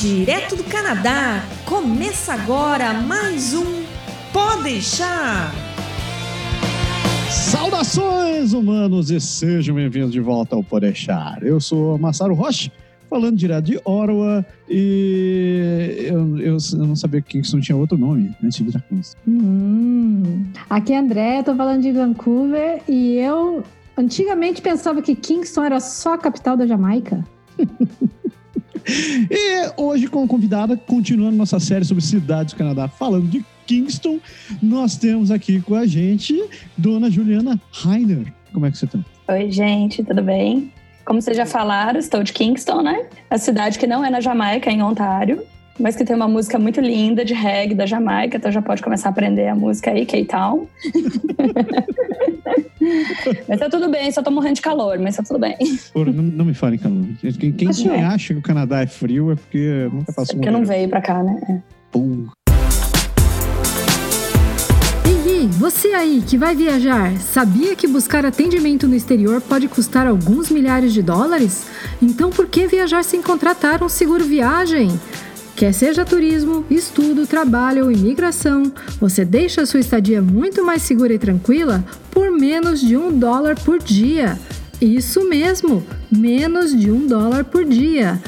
Direto do Canadá, começa agora mais um Pode deixar. Saudações, humanos, e sejam bem-vindos de volta ao Podeixar. Eu sou Massaro Rocha, falando direto de Ottawa, e eu, eu, eu não sabia que Kingston tinha outro nome antes de Kingston. Hum. Aqui é André, tô falando de Vancouver, e eu antigamente pensava que Kingston era só a capital da Jamaica. E hoje, como convidada, continuando nossa série sobre cidades do Canadá, falando de Kingston, nós temos aqui com a gente Dona Juliana Heiner. Como é que você está? Oi, gente, tudo bem? Como vocês já falaram, estou de Kingston, né? A cidade que não é na Jamaica, é em Ontário, mas que tem uma música muito linda de reggae da Jamaica, então já pode começar a aprender a música aí, K-Town. mas tá tudo bem, só tô morrendo de calor, mas tá tudo bem. Porra, não, não me fale em calor. Quem, quem, quem é. acha que o Canadá é frio é porque nunca passou é porque não veio pra cá, né? É. Pum. Ei, você aí que vai viajar, sabia que buscar atendimento no exterior pode custar alguns milhares de dólares? Então por que viajar sem contratar um seguro viagem? Quer seja turismo, estudo, trabalho ou imigração, você deixa a sua estadia muito mais segura e tranquila por menos de um dólar por dia. Isso mesmo, menos de um dólar por dia.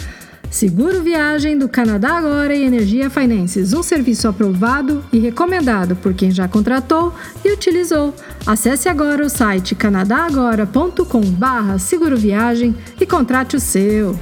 Seguro Viagem do Canadá Agora e Energia Finances, um serviço aprovado e recomendado por quem já contratou e utilizou. Acesse agora o site canadagora.com/seguro e contrate o seu.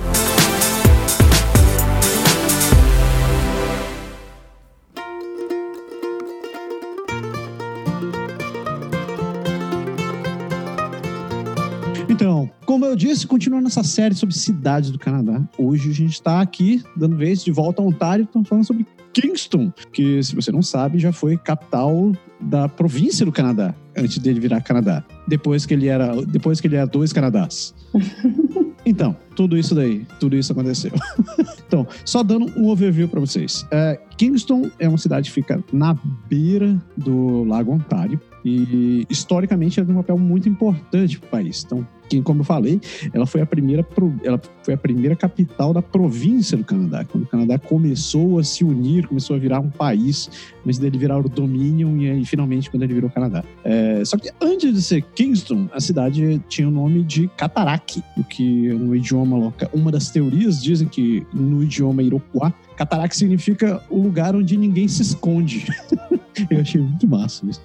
Como eu disse, continuando essa série sobre cidades do Canadá. Hoje a gente está aqui, dando vez de volta a Ontário, estamos falando sobre Kingston, que, se você não sabe, já foi capital da província do Canadá, antes dele virar Canadá. Depois que ele era, depois que ele era dois Canadás. Então, tudo isso daí, tudo isso aconteceu. então, só dando um overview para vocês. É, Kingston é uma cidade que fica na beira do Lago Ontário e historicamente ela tem um papel muito importante para o país. Então, que, como eu falei, ela foi a primeira ela foi a primeira capital da província do Canadá, quando o Canadá começou a se unir, começou a virar um país, antes dele virar o Dominion e aí finalmente quando ele virou Canadá. É, só que antes de ser Kingston, a cidade tinha o nome de Cataraqui, o que no idioma local, uma das teorias dizem que no idioma Iroquois, Cataraqui significa o lugar onde ninguém se esconde. eu achei muito massa isso.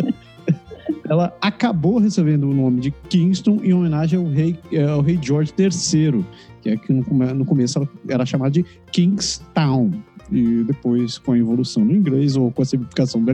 ela acabou recebendo o nome de Kingston em homenagem ao rei, eh, ao rei George III, que é que no começo ela era chamada de Kingstown e depois com a evolução no inglês ou com a simplificação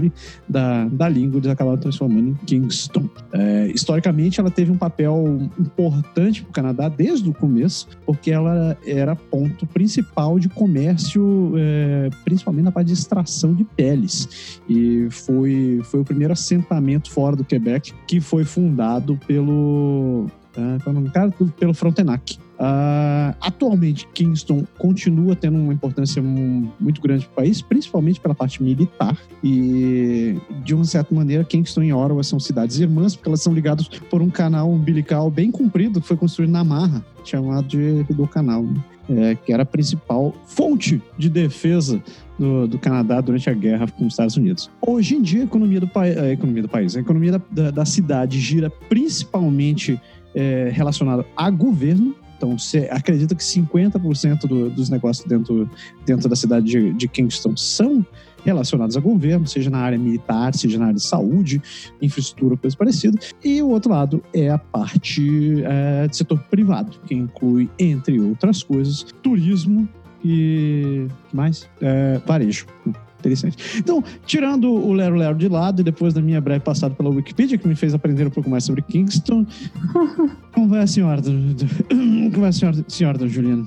da, da língua, eles acabaram transformando em Kingston. É, historicamente, ela teve um papel importante para o Canadá desde o começo, porque ela era ponto principal de comércio, é, principalmente na parte de extração de peles. E foi, foi o primeiro assentamento fora do Quebec que foi fundado pelo. Ah, é pelo Frontenac. Uh, atualmente, Kingston continua tendo uma importância muito grande para o país, principalmente pela parte militar. E, de uma certa maneira, Kingston e Ottawa são cidades irmãs, porque elas são ligadas por um canal umbilical bem comprido que foi construído na Marra, chamado de do Canal, né? é, que era a principal fonte de defesa do, do, Canadá durante a guerra com os Estados Unidos. Hoje em dia, a economia do, a economia do país, a economia da, da, da cidade gira principalmente é, relacionada a governo então, você acredita que 50% do, dos negócios dentro, dentro da cidade de, de Kingston são relacionados a governo, seja na área militar, seja na área de saúde, infraestrutura, coisa parecida. E o outro lado é a parte é, de setor privado, que inclui, entre outras coisas, turismo e mais? É, varejo interessante. Então, tirando o Lero Lero de lado e depois da minha breve passada pela Wikipedia, que me fez aprender um pouco mais sobre Kingston, como vai a senhora? Como vai a senhora, senhora Juliana?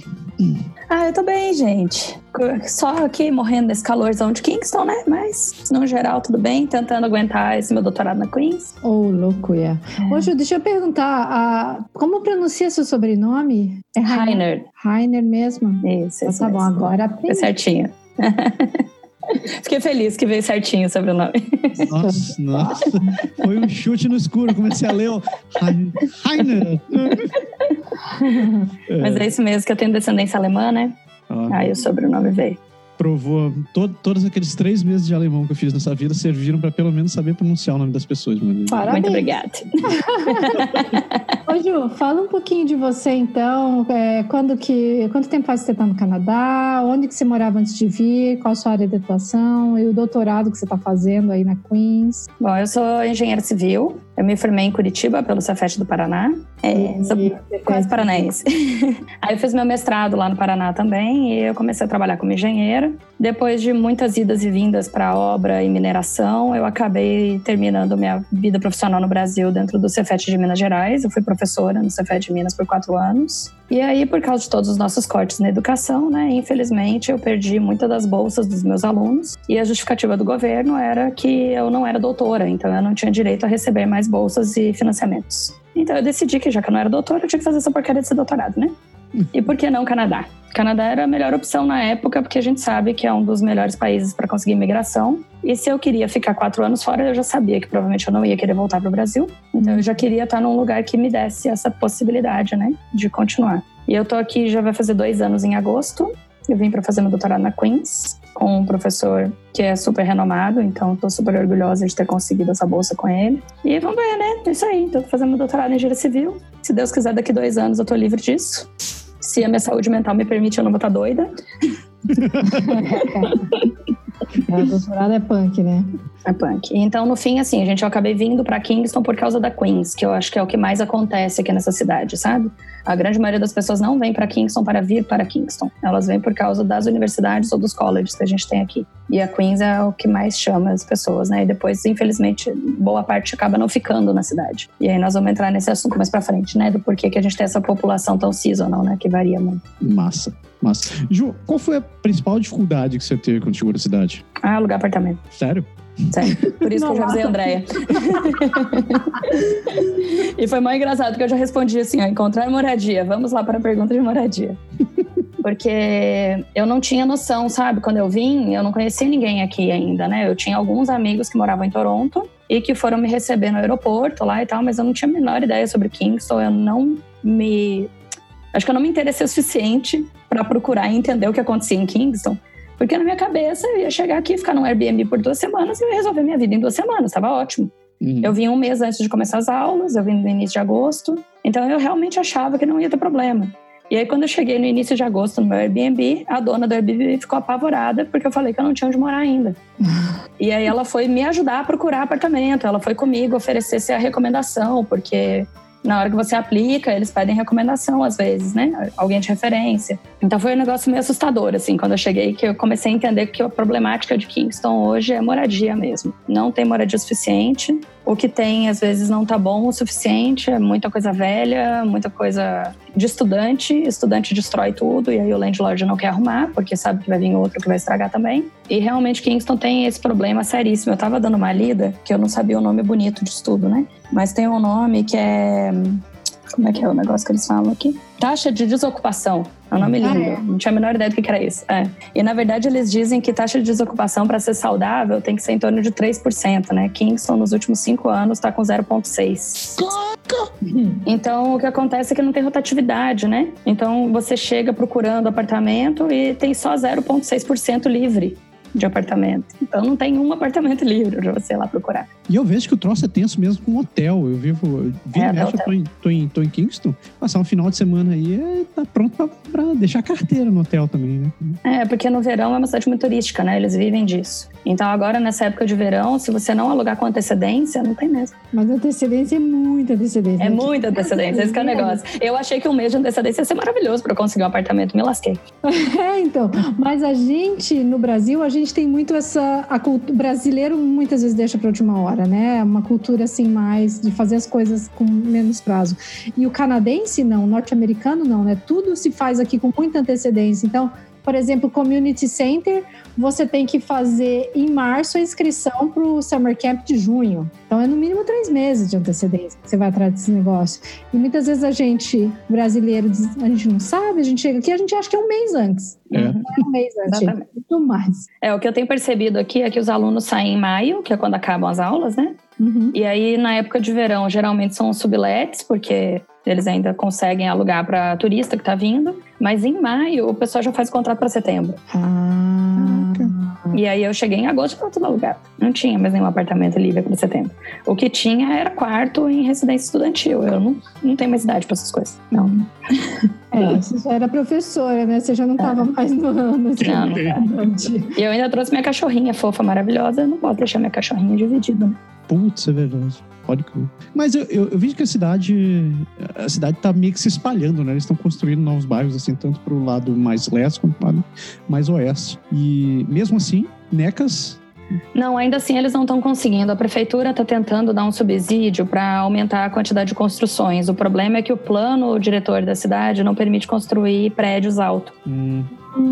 Ah, eu tô bem, gente. Só aqui morrendo desse calorzão de Kingston, né? Mas, no geral, tudo bem. Tentando aguentar esse meu doutorado na Queens. Ô, oh, louco, é. é. Ju, deixa eu perguntar. Uh, como pronuncia seu sobrenome? É Rainer. Rainer mesmo? Isso, isso. Ah, tá bom, agora aprendi. É certinho. Fiquei feliz que veio certinho sobre o nome. Nossa, nossa. Foi um chute no escuro. Comecei a ler o Heiner. Mas é isso mesmo, que eu tenho descendência alemã, né? Ah. Aí o sobrenome veio. Provou. To, todos aqueles três meses de alemão que eu fiz nessa vida serviram para pelo menos saber pronunciar o nome das pessoas. Mano. Parabéns. Muito obrigada. Ô, Ju, fala um pouquinho de você, então. É, quando que, quanto tempo faz que você está no Canadá? Onde que você morava antes de vir? Qual a sua área de atuação? E o doutorado que você está fazendo aí na Queens? Bom, eu sou engenheira civil. Eu me formei em Curitiba pelo Cefet do Paraná. É, sou quase paranaense. Aí eu fiz meu mestrado lá no Paraná também e eu comecei a trabalhar como engenheira. Depois de muitas idas e vindas para obra e mineração, eu acabei terminando minha vida profissional no Brasil dentro do Cefet de Minas Gerais. Eu fui professora no Cefet de Minas por quatro anos. E aí, por causa de todos os nossos cortes na educação, né, infelizmente, eu perdi muitas das bolsas dos meus alunos. E a justificativa do governo era que eu não era doutora, então eu não tinha direito a receber mais bolsas e financiamentos. Então eu decidi que já que eu não era doutora, eu tinha que fazer essa porcaria desse doutorado, né? E por que não Canadá? Canadá era a melhor opção na época, porque a gente sabe que é um dos melhores países para conseguir imigração. E se eu queria ficar quatro anos fora, eu já sabia que provavelmente eu não ia querer voltar para o Brasil. Então eu já queria estar num lugar que me desse essa possibilidade, né, de continuar. E eu tô aqui já vai fazer dois anos em agosto. Eu vim para fazer meu doutorado na Queens com um professor que é super renomado, então estou super orgulhosa de ter conseguido essa bolsa com ele. E vamos ver, né? É isso aí. Estou fazendo meu doutorado em engenharia civil. Se Deus quiser, daqui dois anos eu estou livre disso. Se a minha saúde mental me permite, eu não vou estar doida. É, o doutorado é punk, né? É punk. Então, no fim, assim, a gente eu acabei vindo para Kingston por causa da Queens, que eu acho que é o que mais acontece aqui nessa cidade, sabe? A grande maioria das pessoas não vem para Kingston para vir para Kingston. Elas vêm por causa das universidades ou dos colleges que a gente tem aqui. E a Queens é o que mais chama as pessoas, né? E depois, infelizmente, boa parte acaba não ficando na cidade. E aí nós vamos entrar nesse assunto mais para frente, né? Do porquê que a gente tem essa população tão seasonal, né? Que varia muito. Massa. Massa. Ju, qual foi a principal dificuldade que você teve quando chegou na cidade? Ah, alugar apartamento. Sério? Sério. Por isso que eu já a Andréia. e foi mais engraçado que eu já respondi assim: ó, encontrar moradia. Vamos lá para a pergunta de moradia. Porque eu não tinha noção, sabe? Quando eu vim, eu não conhecia ninguém aqui ainda, né? Eu tinha alguns amigos que moravam em Toronto e que foram me receber no aeroporto lá e tal, mas eu não tinha a menor ideia sobre Kingston. Eu não me. Acho que eu não me interessei o suficiente para procurar e entender o que acontecia em Kingston. Porque na minha cabeça eu ia chegar aqui, ficar num Airbnb por duas semanas e eu ia resolver minha vida em duas semanas, estava ótimo. Uhum. Eu vim um mês antes de começar as aulas, eu vim no início de agosto, então eu realmente achava que não ia ter problema. E aí, quando eu cheguei no início de agosto no meu Airbnb, a dona do Airbnb ficou apavorada porque eu falei que eu não tinha onde morar ainda. e aí, ela foi me ajudar a procurar apartamento. Ela foi comigo oferecer a recomendação, porque na hora que você aplica, eles pedem recomendação às vezes, né? Alguém de referência. Então foi um negócio meio assustador, assim, quando eu cheguei, que eu comecei a entender que a problemática de Kingston hoje é moradia mesmo. Não tem moradia suficiente. O que tem, às vezes, não tá bom o suficiente, é muita coisa velha, muita coisa de estudante. Estudante destrói tudo e aí o landlord não quer arrumar, porque sabe que vai vir outro que vai estragar também. E realmente Kingston tem esse problema seríssimo. Eu tava dando uma lida, que eu não sabia o nome bonito de estudo, né? Mas tem um nome que é. Como é que é o negócio que eles falam aqui? Taxa de desocupação. É um nome lindo. Ah, é? Não tinha a menor ideia do que que era isso. É. E na verdade eles dizem que taxa de desocupação para ser saudável tem que ser em torno de 3%, né? Kingston nos últimos cinco anos está com 0,6%. Então o que acontece é que não tem rotatividade, né? Então você chega procurando apartamento e tem só 0,6% livre de apartamento. Então não tem um apartamento livre para você ir lá procurar. E eu vejo que o troço é tenso mesmo com hotel. Eu vivo. Eu vi É, eu tô em, tô, em, tô em Kingston. Passar um final de semana aí é, tá pronto pra, pra deixar a carteira no hotel também, né? É, porque no verão é uma cidade muito turística, né? Eles vivem disso. Então agora, nessa época de verão, se você não alugar com antecedência, não tem mesmo. Mas a antecedência é muita antecedência. É muita antecedência, esse que é o negócio. Eu achei que um mês de antecedência ia ser maravilhoso para conseguir um apartamento, me lasquei. É, então. Mas a gente, no Brasil, a gente tem muito essa. A cultu- o brasileiro muitas vezes deixa para última hora, né? Uma cultura assim, mais de fazer as coisas com menos prazo. E o canadense, não, o norte-americano, não, né? Tudo se faz aqui com muita antecedência. Então, por exemplo, Community Center, você tem que fazer em março a inscrição para o Summer Camp de junho. Então, é no mínimo três meses de antecedência que você vai atrás desse negócio. E muitas vezes a gente, brasileiro, diz- a gente não sabe, a gente chega aqui, a gente acha que é um mês antes. É. Não é um mês antes, Exatamente. gente, muito mais. É, o que eu tenho percebido aqui é que os alunos saem em maio, que é quando acabam as aulas, né? Uhum. E aí, na época de verão, geralmente são sublets, porque eles ainda conseguem alugar para turista que está vindo. Mas em maio, o pessoal já faz o contrato para setembro. Ah. E aí eu cheguei em agosto para tudo alugado. Não tinha mais nenhum apartamento livre para setembro. O que tinha era quarto em residência estudantil. Eu não, não tenho mais idade para essas coisas. Não. É, você já era professora, né? Você já não estava mais no ano. assim. Não, não E eu ainda trouxe minha cachorrinha fofa, maravilhosa. Eu não posso deixar minha cachorrinha dividida, né? Putz, é verdade. Pode crer. Mas eu, eu, eu vejo que a cidade a cidade tá meio que se espalhando, né? Eles estão construindo novos bairros, assim, tanto pro lado mais leste quanto pro lado mais oeste. E mesmo assim, Necas Não, ainda assim eles não estão conseguindo. A prefeitura está tentando dar um subsídio para aumentar a quantidade de construções. O problema é que o plano diretor da cidade não permite construir prédios altos. hum,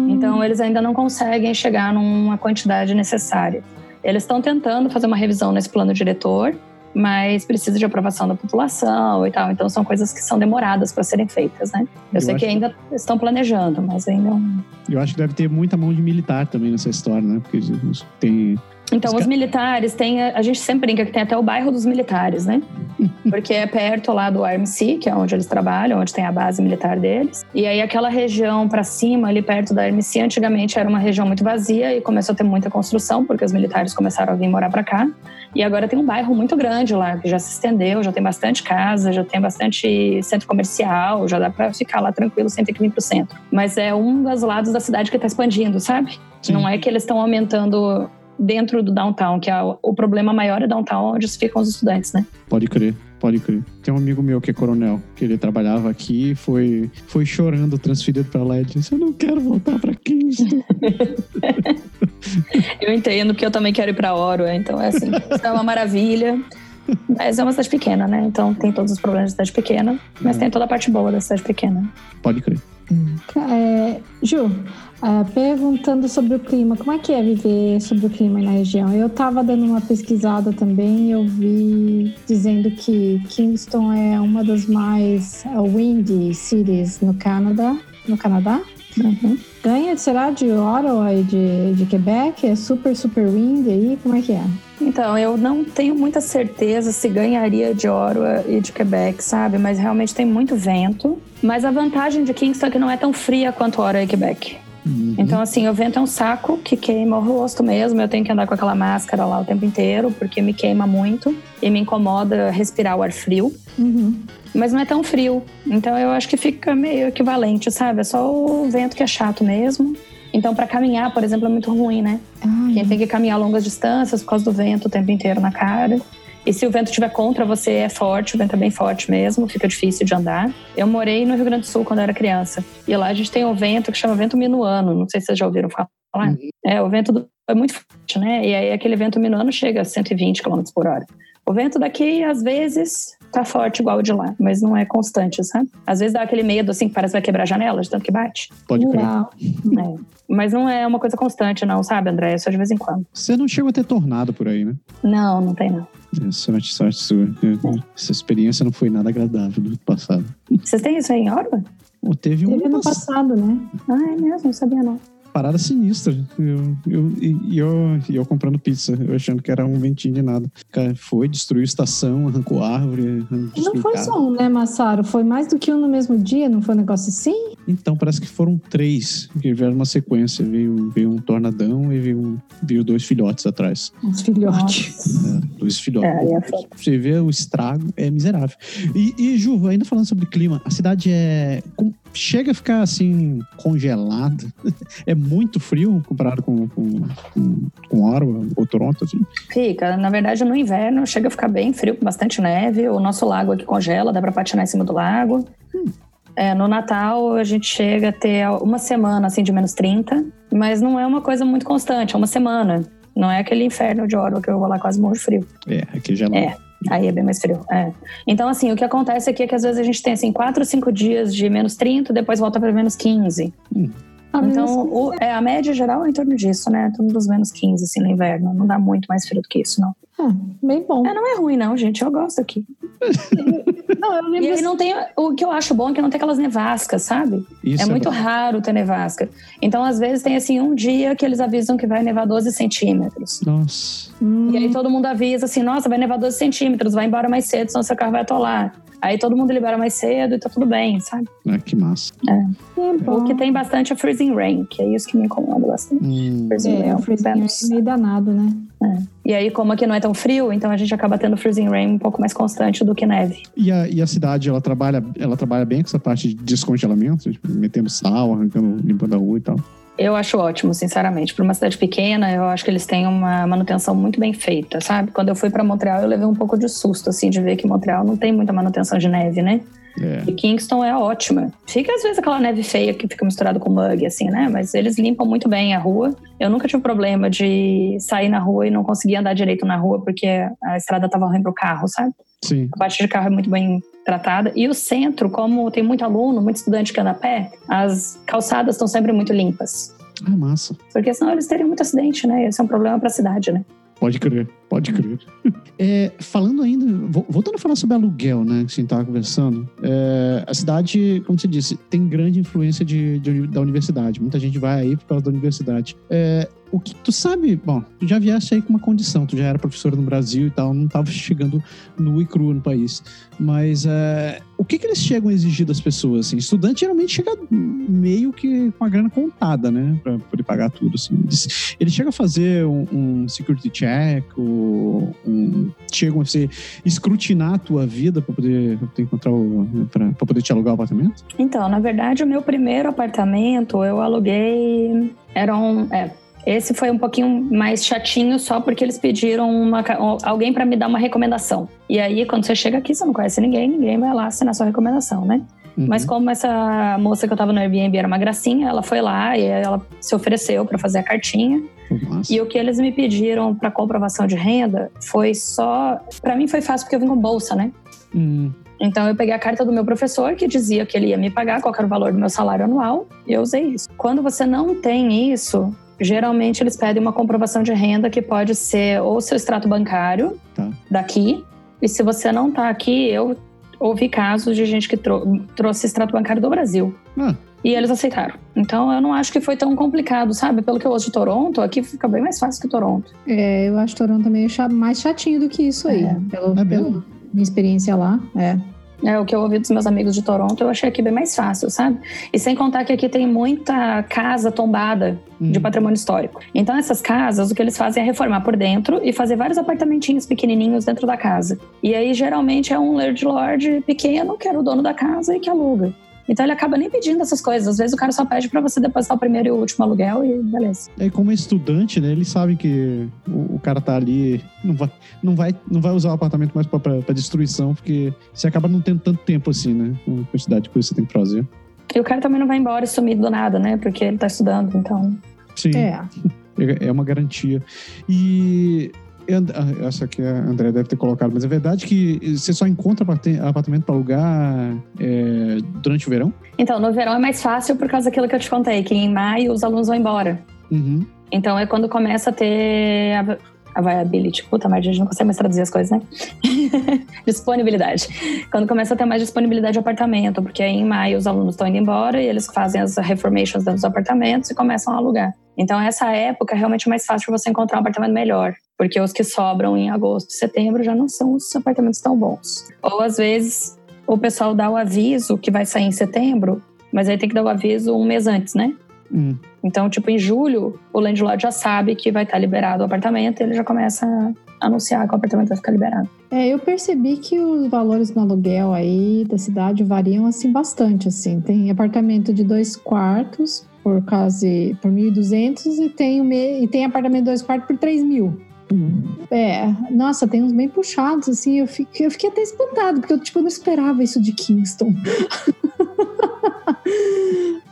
Então eles ainda não conseguem chegar numa quantidade necessária. Eles estão tentando fazer uma revisão nesse plano diretor, mas precisa de aprovação da população e tal. Então são coisas que são demoradas para serem feitas, né? Eu, Eu sei que ainda estão planejando, mas ainda é eu acho que deve ter muita mão de militar também nessa história, né? Porque tem. Então, Os militares têm. A gente sempre brinca que tem até o bairro dos militares, né? Porque é perto lá do RMC, que é onde eles trabalham, onde tem a base militar deles. E aí, aquela região para cima, ali perto da RMC, antigamente era uma região muito vazia e começou a ter muita construção, porque os militares começaram a vir morar para cá. E agora tem um bairro muito grande lá, que já se estendeu, já tem bastante casa, já tem bastante centro comercial, já dá para ficar lá tranquilo sem ter que vir pro centro. Mas é um dos lados da cidade que está expandindo, sabe? Sim. Não é que eles estão aumentando dentro do downtown, que é o, o problema maior é downtown, onde ficam os estudantes, né? Pode crer, pode crer. Tem um amigo meu que é coronel, que ele trabalhava aqui e foi, foi chorando transferido pra lá e disse: Eu não quero voltar pra Kingston. Eu entendo, porque eu também quero ir para Oro, então é assim, isso é uma maravilha. Mas é uma cidade pequena, né? Então tem todos os problemas de cidade pequena, mas tem toda a parte boa da cidade pequena. Pode crer. É, Ju, é, perguntando sobre o clima, como é que é viver sobre o clima na região? Eu estava dando uma pesquisada também eu vi dizendo que Kingston é uma das mais uh, windy cities no Canadá. No Canadá? Uhum. Ganha, será, de Ottawa e de, de Quebec? É super, super windy aí? Como é que é? Então, eu não tenho muita certeza se ganharia de Ottawa e de Quebec, sabe? Mas realmente tem muito vento. Mas a vantagem de Kingston é que não é tão fria quanto Ottawa e Quebec. Uhum. Então, assim, o vento é um saco que queima o rosto mesmo. Eu tenho que andar com aquela máscara lá o tempo inteiro, porque me queima muito e me incomoda respirar o ar frio. Uhum. Mas não é tão frio. Então, eu acho que fica meio equivalente, sabe? É só o vento que é chato mesmo. Então, para caminhar, por exemplo, é muito ruim, né? Ai, Quem tem que caminhar longas distâncias por causa do vento o tempo inteiro na cara. E se o vento estiver contra você, é forte, o vento é bem forte mesmo, fica difícil de andar. Eu morei no Rio Grande do Sul quando eu era criança. E lá a gente tem um vento que chama vento minuano. Não sei se vocês já ouviram falar. É, o vento do- é muito forte, né? E aí aquele vento minuano chega a 120 km por hora. O vento daqui, às vezes, tá forte igual o de lá, mas não é constante, sabe? Às vezes dá aquele medo, assim, que parece que vai quebrar a janela de tanto que bate. Pode crer. É. Mas não é uma coisa constante, não, sabe, André? É só de vez em quando. Você não chegou a ter tornado por aí, né? Não, não tem não. É, sorte, sorte sua. Essa experiência não foi nada agradável no passado. Vocês têm isso aí em Orba? Pô, teve Teve ano uma passado, né? Ah, é mesmo? Não sabia não. Parada sinistra. Eu, eu, e eu, eu comprando pizza, eu achando que era um ventinho de nada. Cara, foi, destruiu estação, arrancou árvore. E não foi carro. só um, né, Massaro? Foi mais do que um no mesmo dia, não foi um negócio assim? Então, parece que foram três que vieram uma sequência. Veio, veio um tornadão e veio, um- veio dois filhotes atrás. Uns filhotes. É, dois filhotes. É, é. Você vê o estrago, é miserável. E, e, Ju, ainda falando sobre clima, a cidade é. com- chega a ficar assim, congelada. É muito frio comparado com, com, com, com ou Toronto, assim. Fica. Na verdade, no inverno chega a ficar bem frio, com bastante neve. O nosso lago aqui congela, dá pra patinar em cima do lago. É, no Natal, a gente chega a ter uma semana assim de menos 30, mas não é uma coisa muito constante, é uma semana. Não é aquele inferno de Ottawa que eu vou lá quase morro de frio. É, aqui já É. Aí é bem mais frio. É. Então, assim, o que acontece aqui é que às vezes a gente tem assim, quatro, cinco dias de menos 30, depois volta para menos 15. Ah, mas Então, o- é, a média geral é em torno disso, né? Em torno dos menos 15, assim, no inverno. Não dá muito mais frio do que isso, não. Ah, bem bom. É, não é ruim, não, gente. Eu gosto aqui. Não, eu E lembro aí não tem. O que eu acho bom é que não tem aquelas nevascas, sabe? Isso é muito bom. raro ter nevasca. Então, às vezes, tem assim um dia que eles avisam que vai nevar 12 centímetros. Nossa. Hum, E aí todo mundo avisa assim, nossa, vai nevar 12 centímetros, vai embora mais cedo, senão seu carro vai atolar. Aí todo mundo libera mais cedo e tá tudo bem, sabe? Ah, que massa. é bom. O que tem bastante é freezing rain, que é isso que me incomoda bastante. Hum, Freezing rain É, é o um freezing no é meio danado, né? E aí, como aqui não é tão frio, então a gente acaba tendo freezing rain um pouco mais constante do que neve. E a, e a cidade, ela trabalha, ela trabalha bem com essa parte de descongelamento? Tipo, metendo sal, arrancando, limpando a rua e tal. Eu acho ótimo, sinceramente. Para uma cidade pequena, eu acho que eles têm uma manutenção muito bem feita, sabe? Quando eu fui para Montreal, eu levei um pouco de susto, assim, de ver que Montreal não tem muita manutenção de neve, né? É. E Kingston é ótima. Fica às vezes aquela neve feia que fica misturado com mug, assim, né? Mas eles limpam muito bem a rua. Eu nunca tive problema de sair na rua e não conseguir andar direito na rua porque a estrada tava ruim pro carro, sabe? Sim. A parte de carro é muito bem tratada. E o centro, como tem muito aluno, muito estudante que anda a pé, as calçadas estão sempre muito limpas. Ah, massa. Porque senão eles teriam muito acidente, né? Esse é um problema para a cidade, né? Pode crer, pode crer. É, falando ainda, vo- voltando a falar sobre aluguel, né, que a gente estava conversando, é, a cidade, como você disse, tem grande influência de, de da universidade. Muita gente vai aí por causa da universidade. É, o que tu sabe, bom, tu já viesse aí com uma condição, tu já era professora no Brasil e tal, não estava chegando nu e cru no país. Mas é, o que, que eles chegam a exigir das pessoas? Assim? Estudante geralmente chega meio que com a grana contada, né, para poder pagar tudo. Assim. Eles, chegam a fazer um, um security check, ou um, chegam a ser, escrutinar a tua vida para poder, pra poder encontrar para poder te alugar o apartamento? Então, na verdade, o meu primeiro apartamento eu aluguei. Era um. É, esse foi um pouquinho mais chatinho só porque eles pediram uma, alguém para me dar uma recomendação. E aí, quando você chega aqui, você não conhece ninguém, ninguém vai lá assinar sua recomendação, né? Uhum. Mas como essa moça que eu tava no Airbnb era uma gracinha, ela foi lá e ela se ofereceu para fazer a cartinha. Massa. E o que eles me pediram para comprovação de renda foi só. Para mim foi fácil porque eu vim com bolsa, né? Hum, Então eu peguei a carta do meu professor que dizia que ele ia me pagar qual era o valor do meu salário anual e eu usei isso. Quando você não tem isso, geralmente eles pedem uma comprovação de renda que pode ser ou seu extrato bancário Tá. daqui. E se você não tá aqui, eu ouvi casos de gente que trou- trouxe extrato bancário do Brasil. Ah. E eles aceitaram. Então eu não acho que foi tão complicado, sabe? Pelo que eu ouço de Toronto, aqui fica bem mais fácil que Toronto. É, eu acho Toronto meio cha- mais chatinho do que isso aí. É. Pelo, É pela mesmo? minha experiência lá. É. É, o que eu ouvi dos meus amigos de Toronto, eu achei aqui bem mais fácil, sabe? E sem contar que aqui tem muita casa tombada de hum. patrimônio histórico. Então, essas casas, o que eles fazem é reformar por dentro e fazer vários apartamentinhos pequenininhos dentro da casa. E aí, geralmente, é um landlord pequeno, que era o dono da casa e que aluga. Então, ele acaba nem pedindo essas coisas. Às vezes, o cara só pede para você depositar o primeiro e o último aluguel e beleza. É como é estudante, né? Eles sabem que o, o cara tá ali, não vai, não vai, não vai usar o apartamento mais pra destruição, porque você acaba não tendo tanto tempo assim, né? Com a quantidade de coisa que você tem que fazer. E o cara também não vai embora e sumir do nada, né? Porque ele tá estudando, então... Sim, É. é, é uma garantia. E essa aqui a André deve ter colocado, mas é verdade que você só encontra apartamento para alugar é, durante o verão? Então, no verão é mais fácil por causa daquilo que eu te contei, que em maio os alunos vão embora. Uhum. Então é quando começa a ter a, a viability. Puta merda, a gente não consegue mais traduzir as coisas, né? disponibilidade. Quando começa a ter mais disponibilidade de apartamento, porque aí em maio os alunos estão indo embora e eles fazem as reformations dos apartamentos e começam a alugar. Então essa época é realmente mais fácil você encontrar um apartamento melhor. Porque os que sobram em agosto e setembro já não são os apartamentos tão bons. Ou às vezes o pessoal dá o aviso que vai sair em setembro, mas aí tem que dar o aviso um mês antes, né? Hum. Então, tipo, em julho, o landlord já sabe que vai estar liberado o apartamento e ele já começa a anunciar que o apartamento vai ficar liberado. É, eu percebi que os valores no aluguel aí da cidade variam assim bastante, assim. Tem apartamento de dois quartos por quase por 1.200 e tem o me- e tem apartamento de dois quartos por 3 mil. É, nossa, tem uns bem puxados, assim, eu fiquei, eu fiquei até espantado, porque eu, tipo, não esperava isso de Kingston.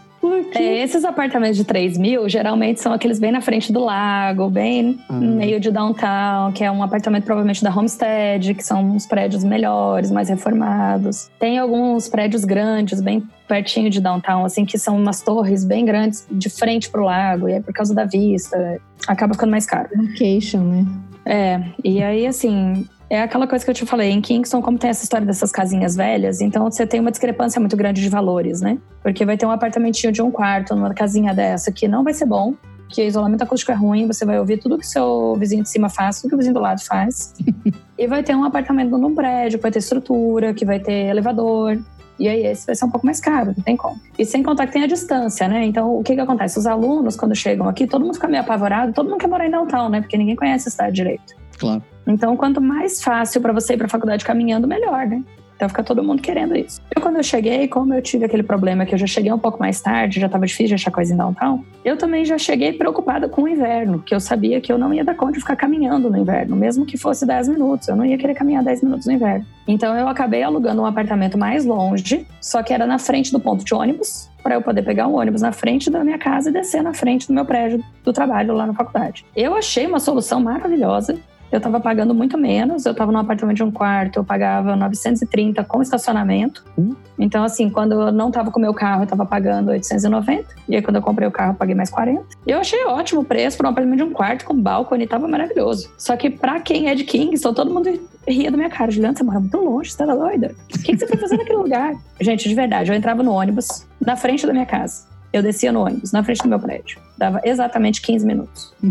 É, esses apartamentos de 3 mil, geralmente são aqueles bem na frente do lago, bem Ah. no meio de downtown, que é um apartamento provavelmente da Homestead, que são uns prédios melhores, mais reformados. Tem alguns prédios grandes, bem pertinho de downtown, assim, que são umas torres bem grandes de frente pro lago, e aí por causa da vista, acaba ficando mais caro. Location, né? É, e aí, assim, é aquela coisa que eu te falei, em Kingston, como tem essa história dessas casinhas velhas, então você tem uma discrepância muito grande de valores, né? Porque vai ter um apartamentinho de um quarto numa casinha dessa que não vai ser bom, que isolamento acústico é ruim, você vai ouvir tudo que seu vizinho de cima faz, tudo que o vizinho do lado faz. e vai ter um apartamento num prédio, que vai ter estrutura, que vai ter elevador. E aí esse vai ser um pouco mais caro, não tem como. E sem contar que tem a distância, né? Então o que que acontece? Os alunos, quando chegam aqui, todo mundo fica meio apavorado, todo mundo quer morar em downtown, né? Porque ninguém conhece a cidade direito. Claro. Então, quanto mais fácil para você ir para a faculdade caminhando, melhor, né? Então fica todo mundo querendo isso. Eu, quando eu cheguei, como eu tive aquele problema que eu já cheguei um pouco mais tarde, já estava difícil de achar coisa em downtown, eu também já cheguei preocupada com o inverno, que eu sabia que eu não ia dar conta de ficar caminhando no inverno, mesmo que fosse 10 minutos. Eu não ia querer caminhar 10 minutos no inverno. Então eu acabei alugando um apartamento mais longe, só que era na frente do ponto de ônibus, para eu poder pegar um ônibus na frente da minha casa e descer na frente do meu prédio do trabalho lá na faculdade. Eu achei uma solução maravilhosa eu estava pagando muito menos. Eu estava num apartamento de um quarto, eu pagava 930 com estacionamento. Hum. Então, assim, quando eu não estava com o meu carro, eu estava pagando 890. E aí, quando eu comprei o carro, eu paguei mais 40. E eu achei ótimo o preço para um apartamento de um quarto com balcone, estava maravilhoso. Só que para quem é de Kingston, todo mundo ria da minha cara. Juliana, você mora muito longe, você tá doida? O que, que você foi fazer naquele lugar? Gente, de verdade, eu entrava no ônibus, na frente da minha casa. Eu descia no ônibus, na frente do meu prédio. Dava exatamente 15 minutos.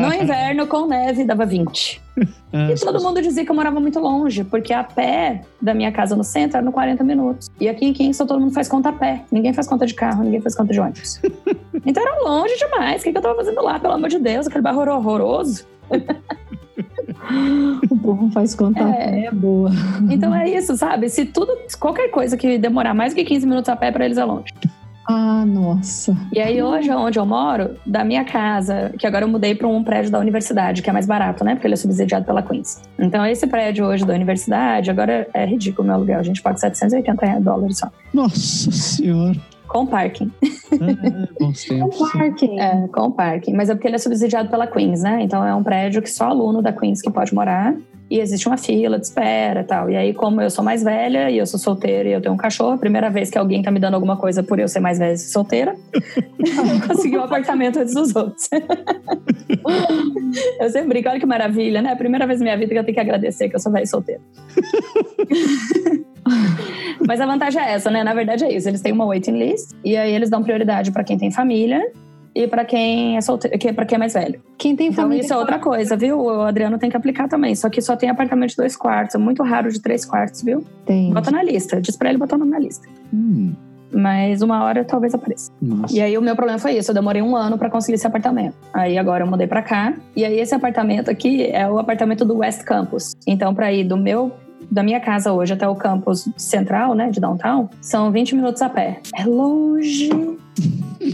no inverno, com neve, dava 20. É, E todo mundo dizia que eu morava muito longe, porque a pé da minha casa no centro era no 40 minutos. E aqui em Kingston todo mundo faz conta a pé. Ninguém faz conta de carro, ninguém faz conta de ônibus. então era longe demais. O que, que eu tava fazendo lá, pelo amor de Deus? Aquele barro horroroso. O povo faz conta É. é boa. Então é isso, sabe? Se tudo, qualquer coisa que demorar mais do que 15 minutos a pé, pra eles é longe. Ah, nossa. E aí hoje, onde eu moro, da minha casa, que agora eu mudei para um prédio da universidade, que é mais barato, né? Porque ele é subsidiado pela Queens. Então esse prédio hoje da universidade, agora é ridículo o meu aluguel. A gente paga 780 dólares só. Nossa senhora. Com parking. Bons tempos. Parking. É, com parking. Mas é porque ele é subsidiado pela Queens, né? Então é um prédio que só aluno da Queens que pode morar. E existe uma fila de espera e tal. E aí, como eu sou mais velha e eu sou solteira e eu tenho um cachorro, a primeira vez que alguém tá me dando alguma coisa por eu ser mais velha e solteira, eu consegui um apartamento antes dos outros. eu sempre brinco, olha que maravilha, né? A primeira vez na minha vida que eu tenho que agradecer que eu sou velha e solteira. Mas a vantagem é essa, né? Na verdade é isso. Eles têm uma waiting list e aí eles dão prioridade para quem tem família e para quem é solteiro, para quem é mais velho. Quem tem Então família. isso é outra coisa, viu? O Adriano tem que aplicar também. Só que só tem apartamento de dois quartos. É muito raro de três quartos, viu? Tem. Bota na lista. Diz pra ele botar o nome na lista. Hum, Mas uma hora talvez apareça. nossa. E aí o meu problema foi isso. Eu demorei um ano pra conseguir esse apartamento. Aí agora eu mudei pra cá. E aí esse apartamento aqui é o apartamento do West Campus. Então pra ir do meu da minha casa hoje até o campus central, né, de downtown, são 20 minutos a pé. É longe.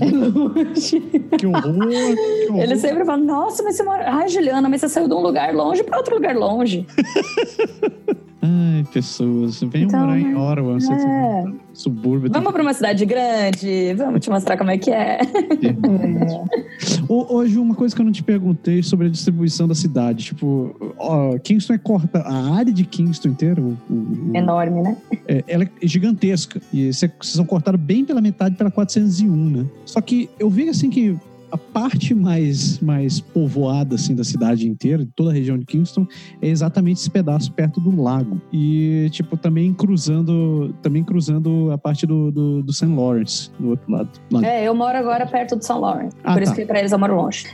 É longe. Que horror. Que horror. Ele sempre fala: Nossa, mas você mora. Ai, Juliana, mas você saiu de um lugar longe pra outro lugar longe. Ai, pessoas. Venham Então, morar em né? Orwell, essa É. subúrbio. Vamos pra uma cidade grande, vamos te mostrar como é que é. Ô, Hoje, uma coisa que eu não te perguntei sobre a distribuição da cidade. Tipo, ó, Kingston é corta. A área de Kingston inteira, o- o- Enorme, né? é, ela é gigantesca. E cê- vocês são cortados bem pela metade pela 401, né? Só que eu vi assim que a parte mais, mais povoada assim, da cidade inteira, de toda a região de Kingston, é exatamente esse pedaço perto do lago. E, tipo, também cruzando, também cruzando a parte do, do, do St. Lawrence, do outro lado. É, eu moro agora perto do São Lawrence. Ah, por isso tá. que pra eles eu moro longe.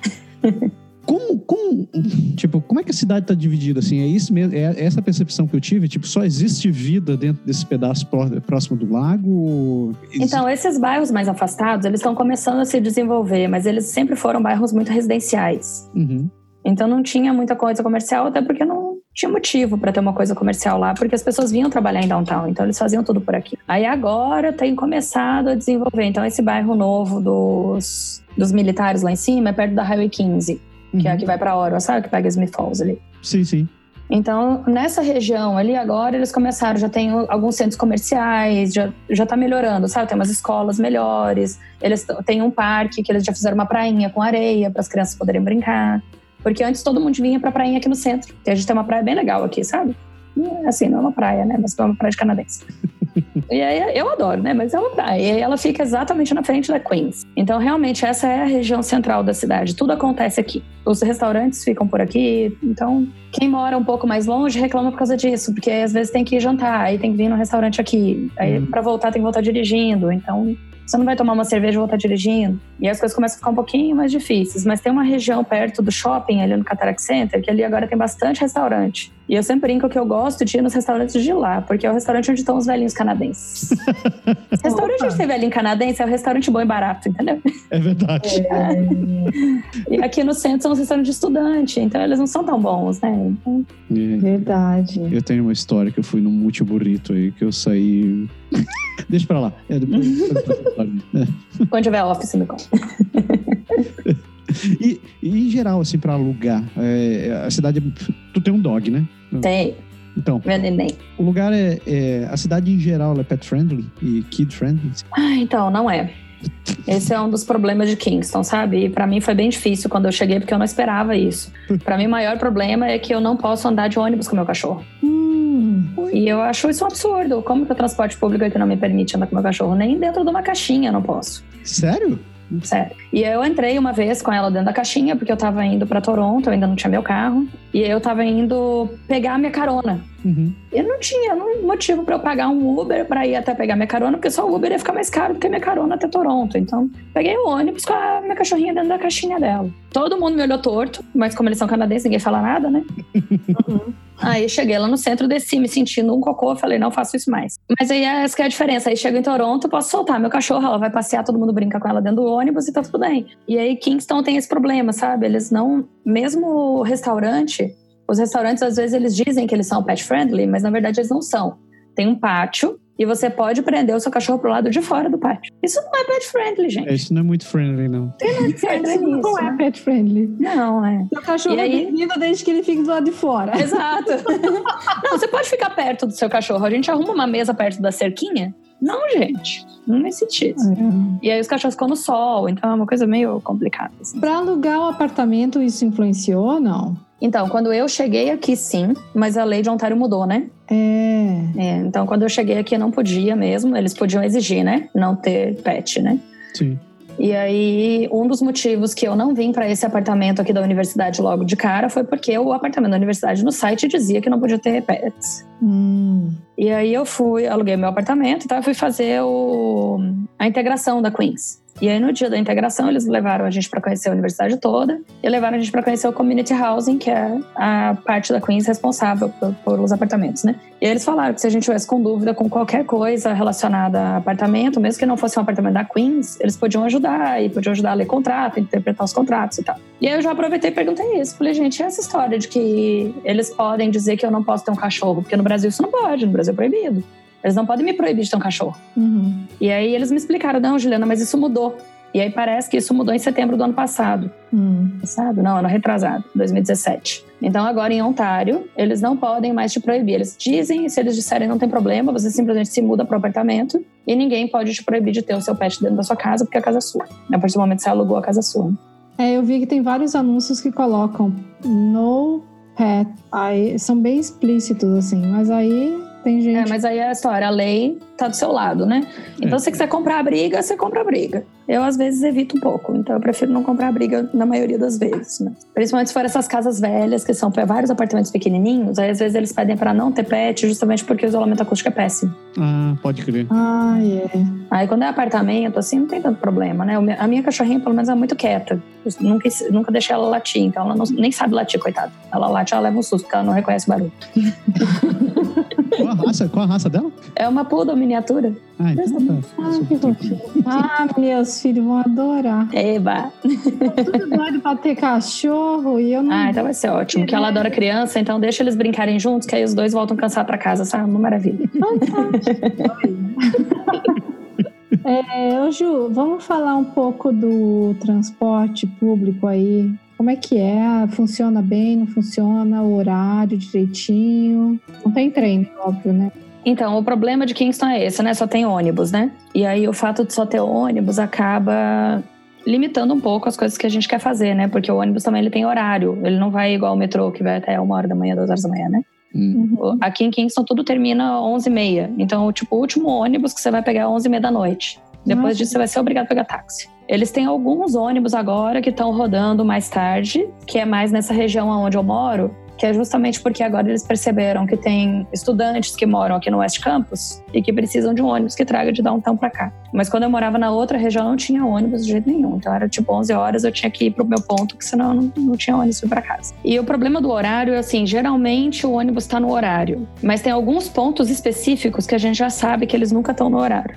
Como, como, tipo, como é que a cidade está dividida assim? É isso mesmo? É essa a percepção que eu tive? Tipo, só existe vida dentro desse pedaço pró- próximo do lago? existe- Então, esses bairros mais afastados, eles estão começando a se desenvolver, mas eles sempre foram bairros muito residenciais. Uhum. Então não tinha muita coisa comercial, até porque não tinha motivo para ter uma coisa comercial lá, porque as pessoas vinham trabalhar em downtown, então eles faziam tudo por aqui. Aí agora tem começado a desenvolver. Então esse bairro novo dos, dos militares lá em cima é perto da Highway 15, que é a Uhum. que vai para Oro, sabe? Que pega Smith Falls ali. Sim, sim. Então, nessa região ali, agora eles começaram, já tem alguns centros comerciais, já, já tá melhorando, sabe? Tem umas escolas melhores, eles têm um parque que eles já fizeram uma prainha com areia para as crianças poderem brincar. Porque antes todo mundo vinha pra prainha aqui no centro. E a gente tem uma praia bem legal aqui, sabe? É Assim, não é uma praia, né? Mas é uma praia de canadense. e aí eu adoro, né? Mas ela dá. E aí ela fica exatamente na frente da Queens. Então, realmente, essa é a região central da cidade. Tudo acontece aqui. Os restaurantes ficam por aqui. Então, quem mora um pouco mais longe reclama por causa disso, porque às vezes tem que ir jantar, aí tem que vir no restaurante aqui. Aí, Hum. pra voltar, tem que voltar dirigindo. Então, você não vai tomar uma cerveja e voltar dirigindo. E as coisas começam a ficar um pouquinho mais difíceis. Mas tem uma região perto do shopping, ali no Cataract Center, que ali agora tem bastante restaurante. E eu sempre brinco que eu gosto de ir nos restaurantes de lá, porque é o restaurante onde estão os velhinhos canadenses. restaurante onde tem velhinho canadense é o restaurante bom e barato, entendeu? É verdade. E aqui no centro são os restaurantes de estudante, então eles não são tão bons, né? Então, É. Verdade. Eu tenho uma história que eu fui num multiburrito aí, que eu saí. Deixa pra lá. É, depois. É. quando tiver office, me conta. E, e em geral, assim, pra alugar, é, a cidade. Tu tem um dog, né? Tem, Então, meu neném. o lugar é, é- A cidade em geral é pet friendly e kid friendly. Ah, então, não é. Esse é um dos problemas de Kingston, sabe? E pra mim foi bem difícil quando eu cheguei, porque eu não esperava isso. Pra mim, o maior problema é que eu não posso andar de ônibus com meu cachorro. Hum, E eu acho isso um absurdo. Como que o transporte público aqui não me permite andar com meu cachorro? Nem dentro de uma caixinha eu não posso. Sério? Sério. E eu entrei uma vez com ela dentro da caixinha, porque eu tava indo pra Toronto, eu ainda não tinha meu carro. E eu tava indo pegar a minha carona. Uhum. E não tinha não- motivo pra eu pagar um Uber pra ir até pegar minha carona, porque só o Uber ia ficar mais caro do que a minha carona até Toronto. Então, peguei o ônibus com a minha cachorrinha dentro da caixinha dela. Todo mundo me olhou torto, mas como eles são canadenses, ninguém fala nada, né? Aí cheguei lá no centro, desci me sentindo um cocô, falei, não faço isso mais. Mas aí essa que é a diferença. Aí chego em Toronto, posso soltar meu cachorro, ela vai passear, todo mundo brinca com ela dentro do ônibus e tá tudo bem. E aí Kingston tem esse problema, sabe? Eles não. Mesmo o restaurante, os restaurantes às vezes eles dizem que eles são pet friendly, mas na verdade eles não são. Tem um pátio e você pode prender o seu cachorro pro lado de fora do pátio. Isso não é pet friendly, gente. É, isso não é muito friendly, não. Pet friendly isso não é né? pet friendly. Não, é. Seu cachorro E aí? é bem-vindo desde que ele fique do lado de fora. Exato. Não, você pode ficar perto do seu cachorro. A gente arruma uma mesa perto da cerquinha? Não, gente. Não faz sentido. É. E aí os cachorros ficam no sol, então é uma coisa meio complicada. assim. Pra alugar o apartamento, isso influenciou ou não? Então, quando eu cheguei aqui, sim, mas a lei de Ontário mudou, né? É. É, então, quando eu cheguei aqui, não podia mesmo. Eles podiam exigir, né? Não ter pet, né? Sim. E aí, um dos motivos que eu não vim para esse apartamento aqui da universidade logo de cara foi porque o apartamento da universidade no site dizia que não podia ter pets. Hum. E aí eu fui, aluguei meu apartamento e tal, fui fazer o, a integração da Queens. E aí no dia da integração eles levaram a gente para conhecer a universidade toda e levaram a gente para conhecer o community housing, que é a parte da Queens responsável por, por os apartamentos, né? E aí eles falaram que se a gente tivesse com dúvida com qualquer coisa relacionada a apartamento, mesmo que não fosse um apartamento da Queens, eles podiam ajudar e podiam ajudar a ler contrato, interpretar os contratos e tal. E aí eu já aproveitei e perguntei isso. Falei, gente, e essa história de que eles podem dizer que eu não posso ter um cachorro? Porque no Brasil isso não pode, no Brasil é proibido. Eles não podem me proibir de ter um cachorro. Uhum. E aí eles me explicaram, não, Juliana, mas isso mudou. E aí parece que isso mudou em setembro do ano passado. Hum. Passado? Não, ano retrasado, 2017. Então agora em Ontário, eles não podem mais te proibir. Eles dizem, se eles disserem não tem problema, você simplesmente se muda para o apartamento e ninguém pode te proibir de ter o seu pet dentro da sua casa porque a casa é sua. A partir do momento que você alugou a casa é sua. É, eu vi que tem vários anúncios que colocam no pet. Aí são bem explícitos, assim, mas aí tem gente. É, mas aí é a história, a lei tá do seu lado, né? Então, É. se você quiser comprar a briga, você compra a briga. Eu, às vezes, evito um pouco. Então, eu prefiro não comprar briga na maioria das vezes, né? Principalmente se for essas casas velhas, que são vários apartamentos pequenininhos. Aí, às vezes, eles pedem pra não ter pet, justamente porque o isolamento acústico é péssimo. Ah, pode crer. Ah, é. Aí, quando é apartamento, assim, não tem tanto problema, né? O meu- A minha cachorrinha, pelo menos, é muito quieta. Eu nunca, nunca deixei ela latir. Então, ela não- nem sabe latir, coitada. Ela late, ela leva um susto, porque ela não reconhece barulho. Qual a raça, qual a raça dela? É uma poodle miniatura. Ah, então tá. Ah, que fofinho. Ah, meus filhos vão adorar. Eba! Tudo doido pra ter cachorro e eu não. Ah, então vai ser ótimo. Que ela adora criança, então deixa eles brincarem juntos, que aí os dois voltam cansados pra casa, sabe? Uma maravilha. É, ô Ju, vamos falar um pouco do transporte público aí. Como é que é? Funciona bem, não funciona? O horário direitinho? Não tem trem, óbvio, né? Então, o problema de Kingston é esse, né? Só tem ônibus, né? E aí o fato de só ter ônibus acaba limitando um pouco as coisas que a gente quer fazer, né? Porque o ônibus também ele tem horário. Ele não vai igual o metrô, que vai até uma hora da manhã, duas horas da manhã, né? Uhum. Aqui em Kingston tudo termina 11h30. Então, tipo, o último ônibus que você vai pegar é 11h30 da noite. Depois Nossa. disso, você vai ser obrigado a pegar táxi. Eles têm alguns ônibus agora que estão rodando mais tarde, que é mais nessa região onde eu moro, que é justamente porque agora eles perceberam que tem estudantes que moram aqui no West Campus e que precisam de um ônibus que traga de downtown pra cá. Mas quando eu morava na outra região, não tinha ônibus de jeito nenhum. Então era tipo 11 horas, eu tinha que ir pro meu ponto, que senão eu não, não tinha ônibus pra casa. E o problema do horário é assim, geralmente o ônibus tá no horário, mas tem alguns pontos específicos que a gente já sabe que eles nunca estão no horário.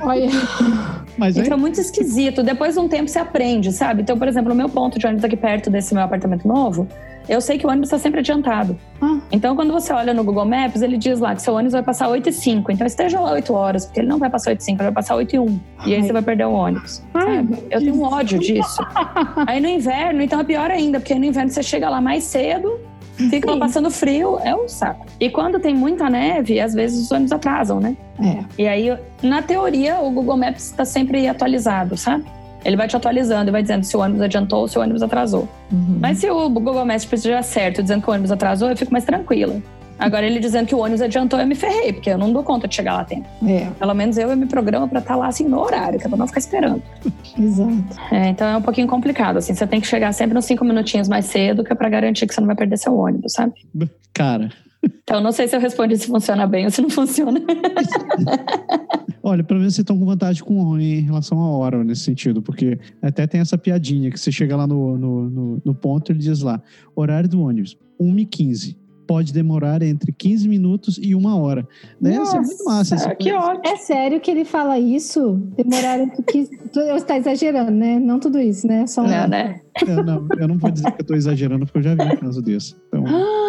Olha, Mas Então é muito esquisito. Depois de um tempo você aprende, sabe? Então, por exemplo, o meu ponto de ônibus aqui perto desse meu apartamento novo, eu sei que o ônibus está sempre adiantado. Ah. Então, quando você olha no Google Maps, ele diz lá que seu ônibus vai passar 8 e 5. Então, esteja lá 8 horas, porque ele não vai passar 8 e 5, ele vai passar 8 e 1. E aí você vai perder o ônibus. Ai? Eu tenho um ódio disso. aí no inverno, então é pior ainda, porque no inverno você chega lá mais cedo, fica lá Sim. passando frio, é um saco. E quando tem muita neve, às vezes os ônibus atrasam, né? é. E aí, na teoria, o Google Maps está sempre atualizado, sabe? Ele vai te atualizando e vai dizendo se o ônibus adiantou ou se o ônibus atrasou. Uhum. Mas se o Google Maps estiver certo dizendo que o ônibus atrasou, eu fico mais tranquila. Agora, ele dizendo que o ônibus adiantou, eu me ferrei, porque eu não dou conta de chegar lá a tempo. É, Pelo menos eu, eu me programo para estar lá assim no horário, que é pra não ficar esperando. exato. É, então é um pouquinho complicado, assim. Você tem que chegar sempre uns cinco minutinhos mais cedo, que é pra garantir que você não vai perder seu ônibus, sabe? cara, Então, não sei se eu respondi se funciona bem ou se não funciona. olha, pelo menos vocês estão com vantagem com em relação à hora nesse sentido, porque até tem essa piadinha que você chega lá no, no, no, no ponto e ele diz lá, horário do ônibus, 1h15. Pode demorar entre 15 minutos e uma hora. Né? Isso é muito massa. Nossa, essa que ótimo. É sério que ele fala isso? Demorar entre que. Tu está exagerando, né? Não tudo isso, né? Só um... Não, né? Eu não, eu não vou dizer que eu estou exagerando, porque eu já vi um caso desse. Então,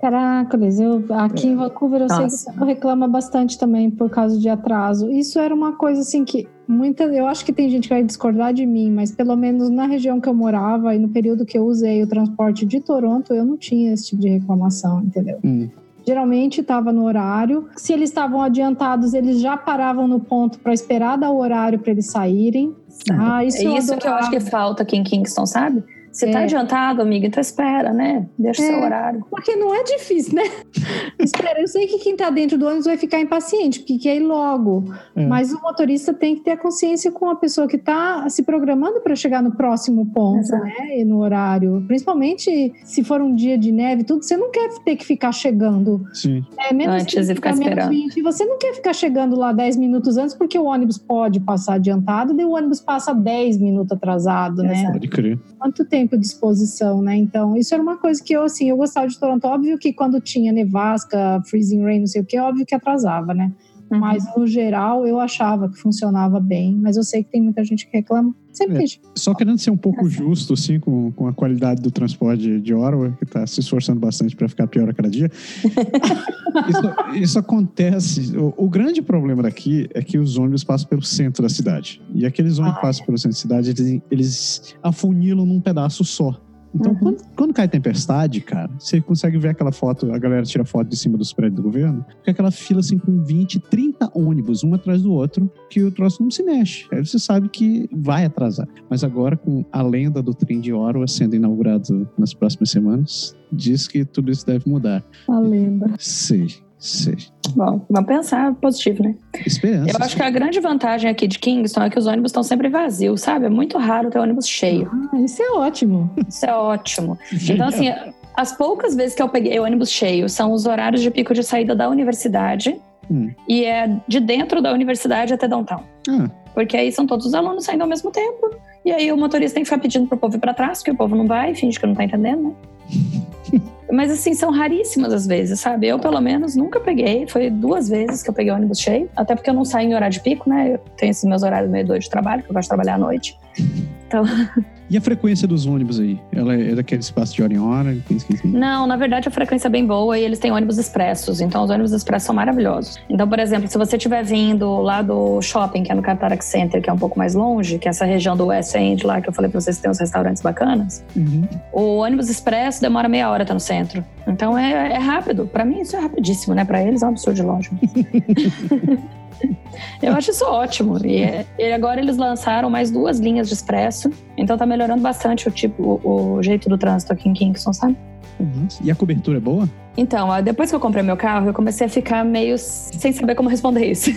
Caracoles, eu aqui em Vancouver eu sei que Nossa. reclama bastante também por causa de atraso. Isso era uma coisa assim que muita, eu acho que tem gente que vai discordar de mim, mas pelo menos na região que eu morava e no período que eu usei o transporte de Toronto, eu não tinha esse tipo de reclamação, entendeu? hum, Geralmente estava no horário. Se eles estavam adiantados, eles já paravam no ponto para esperar dar o horário para eles saírem. Ah, isso, É isso que eu acho que falta aqui em Kingston, sabe? Você tá É. adiantado, amiga, então espera, né? Deixa o É. seu horário. Porque não é difícil, né? Espera, eu sei que quem tá dentro do ônibus vai ficar impaciente, porque quer ir logo. É. Mas o motorista tem que ter a consciência com a pessoa que tá se programando para chegar no próximo ponto, Exato. né? E no horário. Principalmente se for um dia de neve, e tudo, você não quer ter que ficar chegando. sim. É, menos Antes de 30, ficar menos esperando. 20, você não quer ficar chegando lá 10 minutos antes, porque o ônibus pode passar adiantado, daí o ônibus passa 10 minutos atrasado, né? Pode crer. quanto tempo de exposição, né? Então, isso era uma coisa que eu, assim, eu gostava de Toronto. Óbvio que quando tinha nevasca, freezing rain, não sei o que, óbvio que atrasava, né? Uhum. Mas, no geral, eu achava que funcionava bem. Mas eu sei que tem muita gente que reclama. Sempre É. gente. Só querendo ser um pouco Tá justo, assim, com, com a qualidade do transporte de Ottawa, que está se esforçando bastante para ficar pior a cada dia. isso, isso acontece. O, o grande problema daqui é que os ônibus passam pelo centro da cidade. E aqueles ônibus que passam pelo centro da cidade, eles, eles afunilam num pedaço só. Então, Uhum. quando, quando cai tempestade, cara, você consegue ver aquela foto, a galera tira foto de cima dos prédios do governo, fica aquela fila assim com 20, 30 ônibus, um atrás do outro, que o troço não se mexe. Aí você sabe que vai atrasar. Mas agora, com a lenda do trem de Orwa sendo inaugurado nas próximas semanas, diz que tudo isso deve mudar. A lenda. Sei, sei. Bom, vamos pensar positivo, né? Esperança. Eu acho que a grande vantagem aqui de Kingston é que os ônibus estão sempre vazios, sabe? É muito raro ter ônibus cheio. Ah, isso é ótimo. Isso é ótimo. Então, assim, as poucas vezes que eu peguei ônibus cheio são os horários de pico de saída da universidade. Hum. E é de dentro da universidade até downtown. Ah, Porque aí são todos os alunos saindo ao mesmo tempo. E aí o motorista tem que ficar pedindo pro povo ir pra trás, porque o povo não vai, finge que não tá entendendo, né? Mas assim, são raríssimas as vezes, sabe? Eu, pelo menos, nunca peguei. Foi duas vezes que eu peguei ônibus cheio. Até porque eu não saio em horário de pico, né? Eu tenho esses meus horários meio doidos de trabalho, que eu gosto de trabalhar à noite. Então, E a frequência dos ônibus aí? Ela é daquele espaço de hora em hora? 15, 15 minutos? Não, na verdade a frequência é bem boa e eles têm ônibus expressos. Então os ônibus expressos são maravilhosos. Então, por exemplo, se você estiver vindo lá do shopping, que é no Cataract Center, que é um pouco mais longe, que é essa região do West End lá que eu falei pra vocês que tem uns restaurantes bacanas, Uhum. o ônibus expresso demora meia hora até no centro. Então é, é rápido. Pra mim isso é rapidíssimo, né? Pra eles é um absurdo de longe. Eu acho isso ótimo. E, é- e agora eles lançaram mais duas linhas de expresso. Então tá melhorando bastante o tipo, o, o jeito do trânsito aqui em Kingston, sabe? Nossa. E a cobertura é boa? Então, depois que eu comprei meu carro, eu comecei a ficar meio sem saber como responder isso.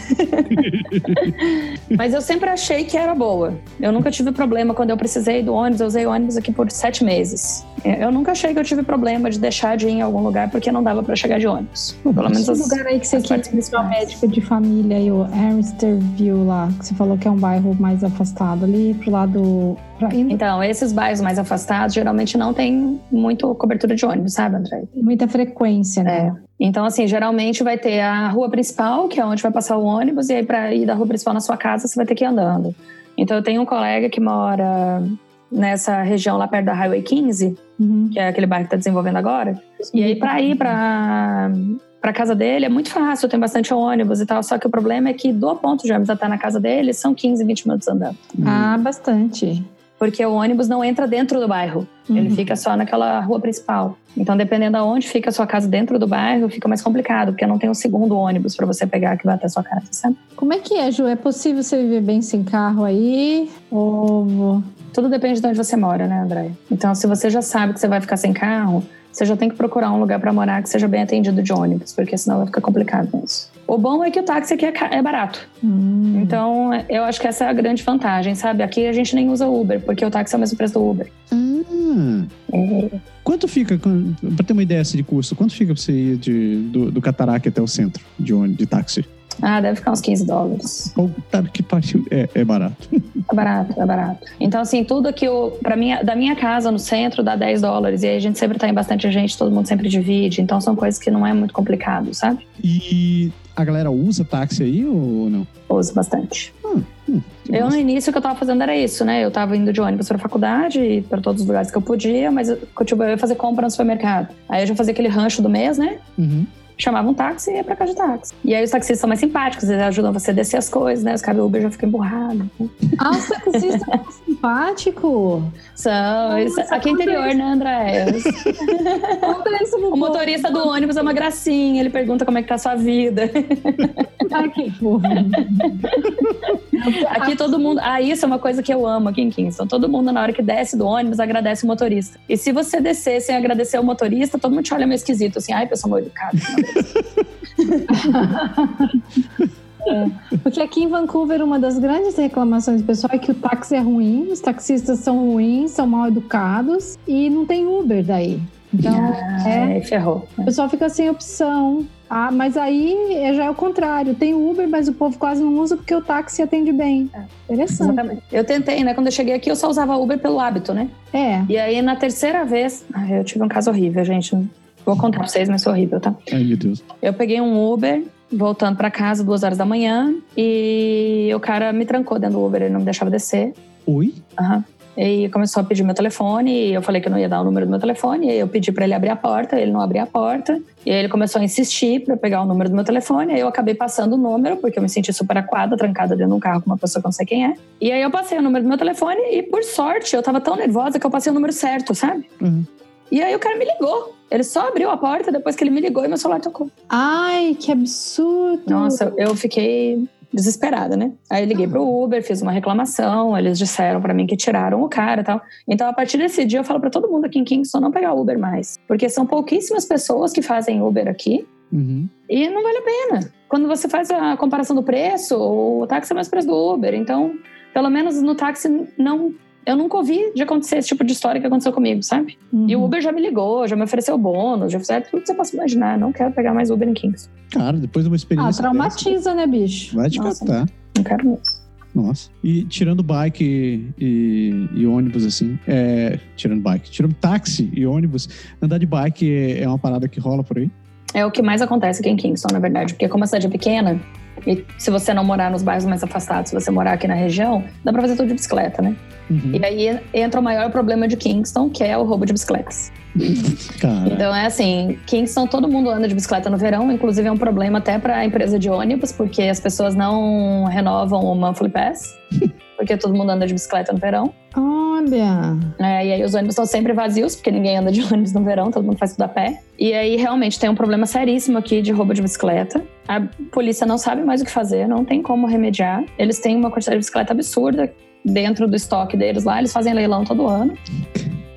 Mas eu sempre achei que era boa. Eu nunca tive problema quando eu precisei do ônibus. Eu usei ônibus aqui por sete meses. Eu nunca achei que eu tive problema de deixar de ir em algum lugar porque não dava para chegar de ônibus. Pelo menos Esse as, lugar aí que você quis visitar o médico de família aí, o Amsterville lá, que você falou que é um bairro mais afastado ali pro lado. Então, esses bairros mais afastados geralmente não tem muito cobertura de ônibus, sabe, André? muita frequência, né? Então, assim, geralmente vai ter a rua principal, que é onde vai passar o ônibus, e aí para ir da rua principal na sua casa, você vai ter que ir andando. Então, eu tenho um colega que mora nessa região lá perto da Highway 15, Uhum. que é aquele bairro que está desenvolvendo agora. E aí, para ir para para casa dele é muito fácil, tem bastante ônibus e tal. Só que o problema é que do ponto de ônibus até na casa dele são 15, 20 minutos andando. Ah, bastante. Porque o ônibus não entra dentro do bairro. Ele Uhum. fica só naquela rua principal. Então, dependendo aonde fica a sua casa dentro do bairro, fica mais complicado, porque não tem um segundo ônibus para você pegar que vai até a sua casa, sabe? Como é que é, Ju? É possível você viver bem sem carro aí? Ou. Tudo depende de onde você mora, né, André? Então, se você já sabe que você vai ficar sem carro, você já tem que procurar um lugar para morar que seja bem atendido de ônibus, porque senão vai ficar complicado isso. O bom é que o táxi aqui é, é barato. Hum. Então, eu acho que essa é a grande vantagem, sabe? Aqui a gente nem usa Uber, porque o táxi é o mesmo preço do Uber. Ah. Quanto fica, para ter uma ideia assim, de custo, quanto fica pra você ir de, do, do Cataraque até o centro de ônibus, de táxi? Ah, deve ficar uns 15 dólares. Puta que pariu, é, é barato. É barato, é barato. Então, assim, tudo que o, pra minha, da minha casa no centro dá 10 dólares. E aí a gente sempre tá em bastante gente, todo mundo sempre divide. Então são coisas que não é muito complicado, sabe? E a galera usa táxi aí ou não? Uso bastante. Hum, hum, Eu, massa. no início, o que eu tava fazendo era isso, né? Eu tava indo de ônibus pra faculdade e pra todos os lugares que eu podia, mas eu, tipo, eu ia fazer compra no supermercado. Aí eu já fazia aquele rancho do mês, né? Uhum. Chamava um táxi e ia pra casa de táxi. E aí os taxistas são mais simpáticos, eles ajudam você a descer as coisas, né? Os caras do Uber já ficam emburrados. Ah, o taxista é simpático. São. isso- Nossa, aqui é interior, isso. né, André? Conta isso O motorista do ônibus é uma gracinha, ele pergunta como é que tá a sua vida. Ai, que fofo. Aqui todo mundo. Ah, isso é uma coisa que eu amo aqui em Kingston. Todo mundo, na hora que desce do ônibus, agradece o motorista. E se você descer sem agradecer o motorista, todo mundo te olha meio esquisito, assim, ai, pessoa mal educada. Porque aqui em Vancouver, uma das grandes reclamações do pessoal é que o táxi é ruim, os taxistas são ruins, são mal educados e não tem Uber daí. Então, é, É, ferrou. o pessoal fica sem opção. Ah, mas aí é, já é o contrário. Tem Uber, mas o povo quase não usa porque o táxi atende bem. Interessante. Exatamente. Eu tentei, né? Quando eu cheguei aqui, eu só usava Uber pelo hábito, né? É. E aí, na terceira vez, eu tive um caso horrível, gente. Vou contar pra vocês, mas foi horrível, tá? Ai, meu Deus. Eu peguei um Uber, voltando pra casa, duas horas da manhã, e o cara me trancou dentro do Uber, ele não me deixava descer. Oi? Aham. E começou a pedir meu telefone, e eu falei que eu não ia dar o número do meu telefone, e eu pedi pra ele abrir a porta, ele não abria a porta, e aí ele começou a insistir pra eu pegar o número do meu telefone, aí eu acabei passando o número, porque eu me senti super acuada, trancada dentro de um carro com uma pessoa que eu não sei quem é. E aí eu passei o número do meu telefone, e por sorte, eu tava tão nervosa que eu passei o número certo, sabe? Uhum. E aí o cara me ligou. Ele só abriu a porta depois que ele me ligou e meu celular tocou. Ai, que absurdo. Nossa, eu fiquei desesperada, né? Aí eu liguei pro Uber, fiz uma reclamação, eles disseram pra mim que tiraram o cara e tal. Então, a partir desse dia, eu falo pra todo mundo aqui em Kingston não pegar Uber mais. Porque são pouquíssimas pessoas que fazem Uber aqui Uhum. e não vale a pena. Quando você faz a comparação do preço, o táxi é mais preço do Uber. Então, pelo menos no táxi, não. Eu nunca ouvi de acontecer esse tipo de história que aconteceu comigo, sabe? Uhum. E o Uber já me ligou, já me ofereceu bônus, já fizeram tudo que você possa imaginar. Não quero pegar mais Uber em Kingston. Cara, depois de uma Ah, experiência. traumatiza, né, bicho? dessa, vai te Nossa. catar. Não quero mesmo. Nossa. E tirando bike e, e- e ônibus, assim, é, tirando bike, tirando táxi e ônibus, andar de bike é, é uma parada que rola por aí? É o que mais acontece aqui em Kingston, na verdade. Porque como a cidade é pequena, e se você não morar nos bairros mais afastados, se você morar aqui na região, dá pra fazer tudo de bicicleta, né? Uhum. E aí entra o maior problema de Kingston, que é o roubo de bicicletas. Cara, Então é assim, Kingston todo mundo anda de bicicleta no verão, inclusive é um problema até para a empresa de ônibus, porque as pessoas não renovam o monthly pass, porque todo mundo anda de bicicleta no verão. Olha. É, e aí os ônibus estão sempre vazios, porque ninguém anda de ônibus no verão, todo mundo faz tudo a pé. E aí realmente tem um problema seríssimo aqui de roubo de bicicleta. A polícia não sabe mais o que fazer, não tem como remediar. Eles têm uma quantidade de bicicleta absurda dentro do estoque deles lá, eles fazem leilão todo ano.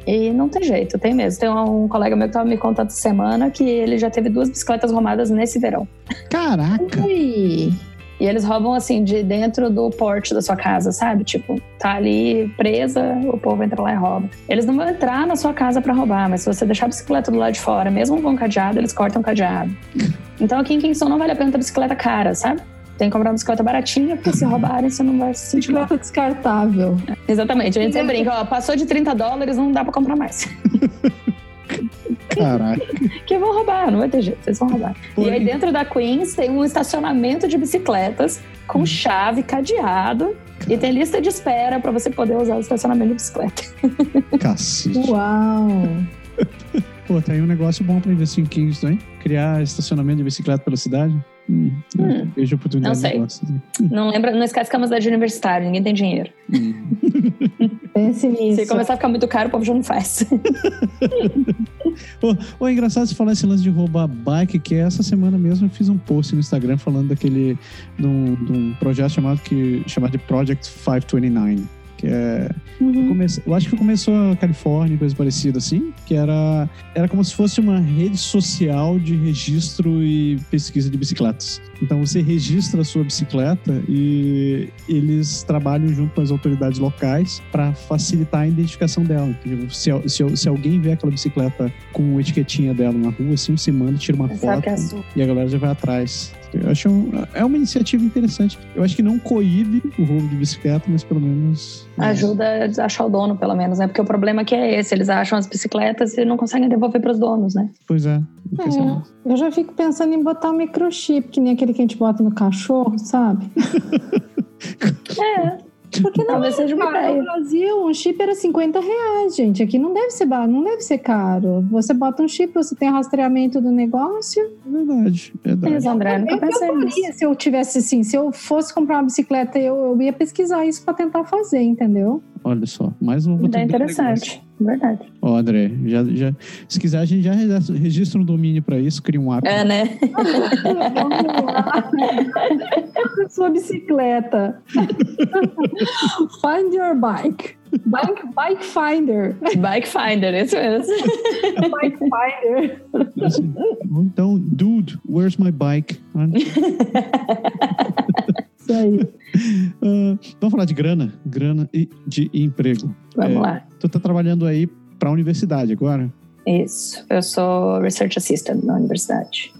E não tem jeito, tem mesmo. Tem um colega meu que tava me contando essa semana que ele já teve duas bicicletas roubadas nesse verão. Caraca! Ui. E eles roubam assim de dentro do porte da sua casa, sabe? Tipo, tá ali presa, o povo entra lá e rouba. Eles não vão entrar na sua casa pra roubar, mas se você deixar a bicicleta do lado de fora, mesmo com cadeado, eles cortam o cadeado. Então aqui em Kingston não vale a pena ter bicicleta cara, sabe? Tem que comprar uma bicicleta baratinha, porque se roubarem, você não vai se sentir mal. Bicicleta descartável. Exatamente. A gente sempre brinca, ó, passou de 30 dólares, não dá pra comprar mais. Caraca. que vão roubar, não vai ter jeito, vocês vão roubar. E aí dentro da Queens tem um estacionamento de bicicletas com chave, cadeado. E tem lista de espera pra você poder usar o estacionamento de bicicleta. Cacete. Uau. Pô, tá aí um negócio bom pra investir em Kingston, hein? Criar estacionamento de bicicleta pela cidade. Hum, Hum, vejo oportunidade não sei. Não lembra, não esquece que é uma cidade universitária, ninguém tem dinheiro. Hum. Pense nisso. Se começar a ficar muito caro, o povo já não faz. Ô, é engraçado você falar esse lance de roubar bike, que essa semana mesmo eu fiz um post no Instagram falando daquele. de um, de um projeto chamado, que, chamado de Project 529. Que é. Uhum. Eu acho que começou na Califórnia, coisa parecida assim, que era, era como se fosse uma rede social de registro e pesquisa de bicicletas. Então você registra a sua bicicleta e eles trabalham junto com as autoridades locais para facilitar a identificação dela. Se, se, se alguém vê aquela bicicleta com a etiquetinha dela na rua, assim, você manda, tira uma Sabe foto é e a galera já vai atrás. Eu acho um- é uma iniciativa interessante. Eu acho que não coíbe o roubo de bicicleta, mas pelo menos Ajuda a achar o dono, pelo menos, né? Porque o problema aqui é esse: eles acham as bicicletas e não conseguem devolver para os donos, né? Pois é. saber. Eu já fico pensando em botar um microchip, que nem aquele que a gente bota no cachorro, sabe? É, Porque não talvez é seja uma caro. No ideia. Brasil, um chip era 50 reais, gente. Aqui não deve ser barato, não deve ser caro. Você bota um chip, você tem rastreamento do negócio. Verdade, verdade. Mas, André, nunca Eu, pensei eu nisso. faria se eu tivesse assim, se eu fosse comprar uma bicicleta, eu, eu ia pesquisar isso pra tentar fazer, entendeu? Olha só, mais uma Ideia oportunidade. de negócio. interessante, verdade. Ó, André, já, já, se quiser, a gente já registra- um domínio para isso, cria um app. É, né? Vamos lá. Sua bicicleta. Find your bike. Bike, bike Finder. Bike Finder, isso mesmo. Bike Finder. Então, dude, where's my bike? Isso aí. ah, vamos falar de grana, grana e de emprego. Vamos É. lá. Tu tá trabalhando aí para a universidade agora? Isso. Eu sou Research Assistant na universidade.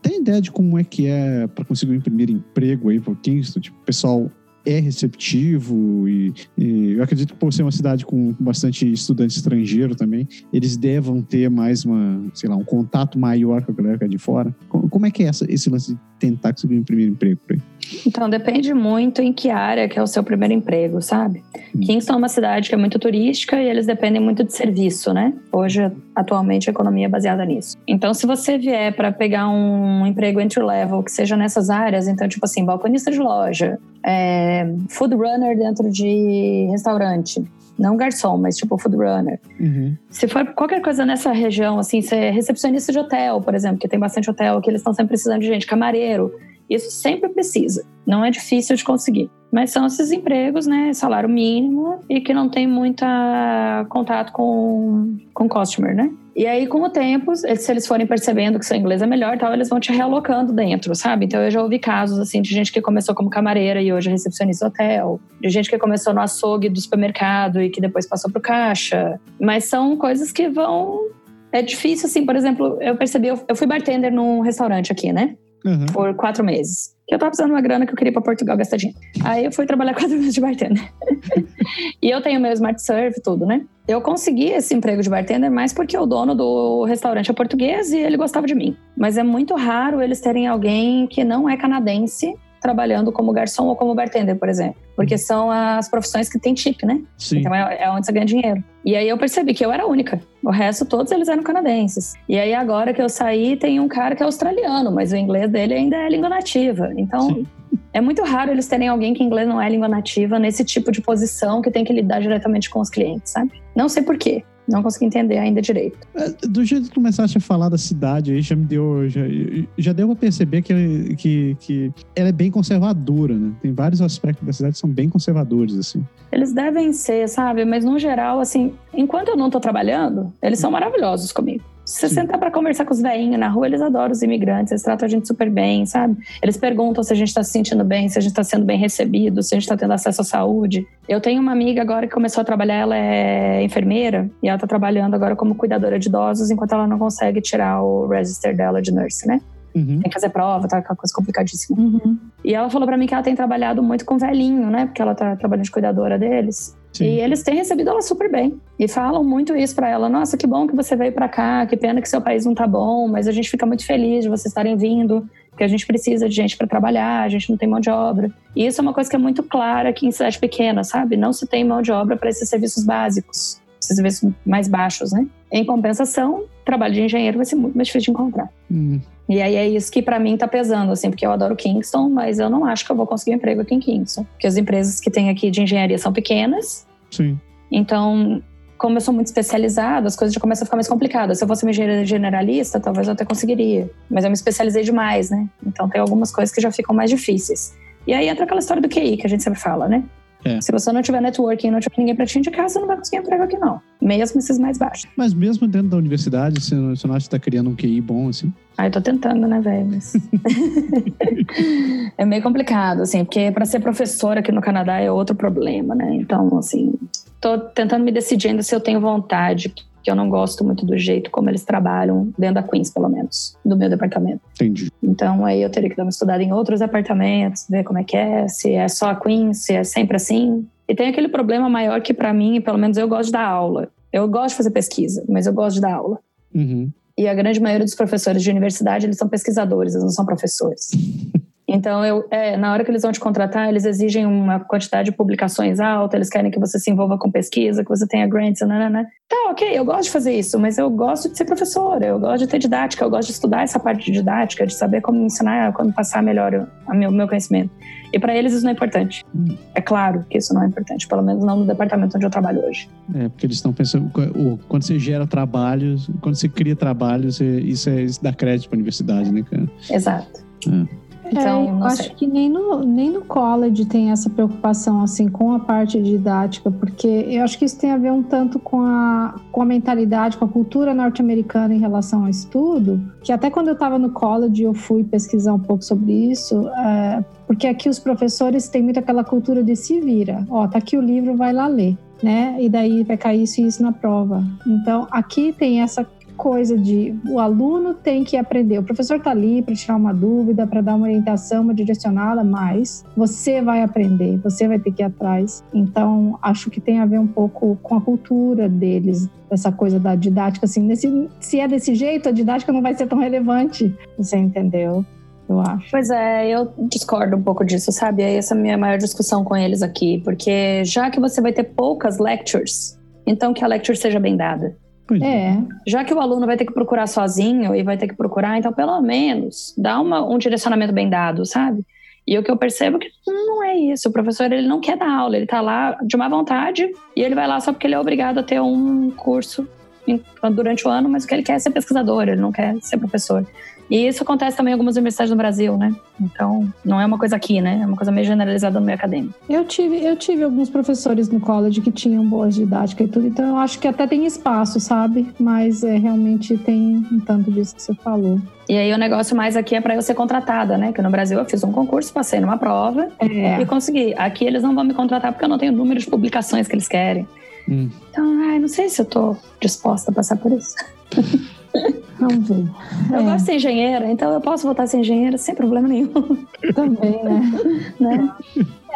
Tem ideia de como é que é para conseguir um primeiro emprego aí para Kingston? Tipo, pessoal é receptivo e, e eu acredito que por ser uma cidade com bastante estudante estrangeiro também, eles devam ter mais uma, sei lá, um contato maior com a galera que é de fora. Co- Como é que é essa, esse lance de tentar conseguir um primeiro emprego por aí? Então, depende muito em que área que é o seu primeiro emprego, sabe? Hum. Kingston é uma cidade que é muito turística e eles dependem muito de serviço, né? Hoje, atualmente, a economia é baseada nisso. Então, se você vier para pegar um emprego entry level que seja nessas áreas, então, tipo assim, balconista de loja, é, food runner dentro de restaurante, não garçom, mas tipo food runner. Uhum. Se for qualquer coisa nessa região, assim, ser recepcionista de hotel, por exemplo, que tem bastante hotel, que eles estão sempre precisando de gente, camareiro, isso sempre precisa. Não é difícil de conseguir. Mas são esses empregos, né, salário mínimo e que não tem muita contato com com customer, né? E aí, com o tempo, se eles forem percebendo que seu inglês é melhor tal, eles vão te realocando dentro, sabe? Então, eu já ouvi casos, assim, de gente que começou como camareira e hoje é recepcionista hotel. De gente que começou no açougue do supermercado e que depois passou pro caixa. Mas são coisas que vão... É difícil, assim, por exemplo, eu percebi... Eu fui bartender num restaurante aqui, né? Uhum. por quatro meses. Que eu tava precisando de uma grana que eu queria pra Portugal gastar dinheiro. Aí eu fui trabalhar quatro meses de bartender. e eu tenho meu Smart Serve, tudo, né? Eu consegui esse emprego de bartender mais porque o dono do restaurante é português e ele gostava de mim. Mas é muito raro eles terem alguém que não é canadense trabalhando como garçom ou como bartender, por exemplo. Porque são as profissões que tem chip, né? Sim. Então é, é onde você ganha dinheiro. E aí eu percebi que eu era a única. O resto, todos eles eram canadenses. E aí agora que eu saí, tem um cara que é australiano, mas o inglês dele ainda é língua nativa. Então Sim. é muito raro eles terem alguém que inglês não é língua nativa nesse tipo de posição que tem que lidar diretamente com os clientes, sabe? Não sei por quê. Não consegui entender ainda direito. É, Do jeito que começaste a falar da cidade aí, já me deu. Já, já deu pra perceber que, que, que ela é bem conservadora, né? Tem vários aspectos da cidade que são bem conservadores, assim. Eles devem ser, sabe? Mas no geral, assim, enquanto eu não tô trabalhando, eles são maravilhosos comigo. Se você sentar pra conversar com os velhinhos na rua, eles adoram os imigrantes, eles tratam a gente super bem, sabe? Eles perguntam se a gente tá se sentindo bem, se a gente tá sendo bem recebido, se a gente tá tendo acesso à saúde. Eu tenho uma amiga agora que começou a trabalhar, ela é enfermeira, e ela tá trabalhando agora como cuidadora de idosos, enquanto ela não consegue tirar o register dela de nurse, né? Uhum. Tem que fazer prova, tá aquela coisa complicadíssima. Uhum. E ela falou pra mim que ela tem trabalhado muito com velhinho, né? Porque ela tá trabalhando de cuidadora deles. Sim. E eles têm recebido ela super bem. E falam muito isso pra ela. Nossa, que bom que você veio pra cá. Que pena que seu país não tá bom. Mas a gente fica muito feliz de vocês estarem vindo. Porque a gente precisa de gente pra trabalhar. A gente não tem mão de obra. E isso é uma coisa que é muito clara aqui em cidade pequena, sabe? Não se tem mão de obra para esses serviços básicos. Esses serviços mais baixos, né? Em compensação, trabalho de engenheiro vai ser muito mais difícil de encontrar. Hum. E aí é isso que pra mim tá pesando, assim, porque eu adoro Kingston, mas eu não acho que eu vou conseguir um emprego aqui em Kingston. Porque as empresas que tem aqui de engenharia são pequenas, Sim. então, como eu sou muito especializada, as coisas já começam a ficar mais complicadas. Se eu fosse uma engenheira generalista, talvez eu até conseguiria. Mas eu me especializei demais, né? Então tem algumas coisas que já ficam mais difíceis. E aí entra aquela história do QI que a gente sempre fala, né? É. Se você não tiver networking, não tiver ninguém pra te indicar, você não vai conseguir emprego aqui, não. Mesmo esses mais baixos. Mas mesmo dentro da universidade, você não, você não acha que tá criando um QI bom, assim? Ai, eu tô tentando, né, velho? Mas... é meio complicado, assim, porque para ser professora aqui no Canadá é outro problema, né? Então, assim, tô tentando me decidir ainda se eu tenho vontade, porque eu não gosto muito do jeito como eles trabalham dentro da Queens, pelo menos, do meu departamento. Entendi. Então, aí eu teria que dar uma estudada em outros departamentos, ver como é que é, se é só a Queens, se é sempre assim. E tem aquele problema maior que, para mim, pelo menos eu gosto de dar aula. Eu gosto de fazer pesquisa, mas eu gosto de dar aula. Uhum. E a grande maioria dos professores de universidade, eles são pesquisadores, eles não são professores. Então, eu, é, na hora que eles vão te contratar, eles exigem uma quantidade de publicações alta, eles querem que você se envolva com pesquisa, que você tenha grants, né, né. Tá, ok, eu gosto de fazer isso, mas eu gosto de ser professora, eu gosto de ter didática, eu gosto de estudar essa parte de didática, de saber como ensinar, como passar melhor o meu, meu conhecimento. E para eles isso não é importante. É claro que isso não é importante, pelo menos não no departamento onde eu trabalho hoje. É, porque eles estão pensando. Quando você gera trabalho, quando você cria trabalho, você- isso, é, isso dá crédito pra universidade, né, cara? Exato. É. Então, é, eu não acho sei. que nem no, nem no college tem essa preocupação assim com a parte didática, porque eu acho que isso tem a ver um tanto com a, com a mentalidade, com a cultura norte-americana em relação ao estudo, que até quando eu estava no college eu fui pesquisar um pouco sobre isso, é, porque aqui os professores têm muito aquela cultura de se vira, ó, tá aqui o livro, vai lá ler. Né? E daí vai cair isso e isso na prova. Então, aqui tem essa coisa de o aluno tem que aprender. O professor está ali para tirar uma dúvida, para dar uma orientação, uma direcionada, mas você vai aprender, você vai ter que ir atrás. Então, acho que tem a ver um pouco com a cultura deles, essa coisa da didática. Assim, nesse, se é desse jeito, a didática não vai ser tão relevante. Você entendeu? Eu acho. Pois é, eu discordo um pouco disso, sabe? É essa minha maior discussão com eles aqui, porque já que você vai ter poucas lectures, então que a lecture seja bem dada. Pois É, Já que o aluno vai ter que procurar sozinho e vai ter que procurar, então pelo menos dá uma, um direcionamento bem dado, sabe? E o que eu percebo é que não é isso. O professor ele não quer dar aula, ele tá lá de má vontade e ele vai lá só porque ele é obrigado a ter um curso durante o ano, mas o que ele quer é ser pesquisador, ele não quer ser professor. E isso acontece também em algumas universidades no Brasil, né? Então, não é uma coisa aqui, né? É uma coisa meio generalizada no meio acadêmico. eu tive, eu tive alguns professores no college que tinham boas didática e tudo, então eu acho que até tem espaço, sabe? Mas é, realmente tem um tanto disso que você falou. E aí o negócio mais aqui é para eu ser contratada, né? Que no Brasil eu fiz um concurso, passei numa prova É. e consegui. Aqui eles não vão me contratar porque eu não tenho o número de publicações que eles querem. Hum. Então, ai, não sei se eu tô disposta a passar por isso. Vamos ver. Eu É, gosto de ser engenheira, então eu posso voltar a ser engenheira sem problema nenhum, também, né? né?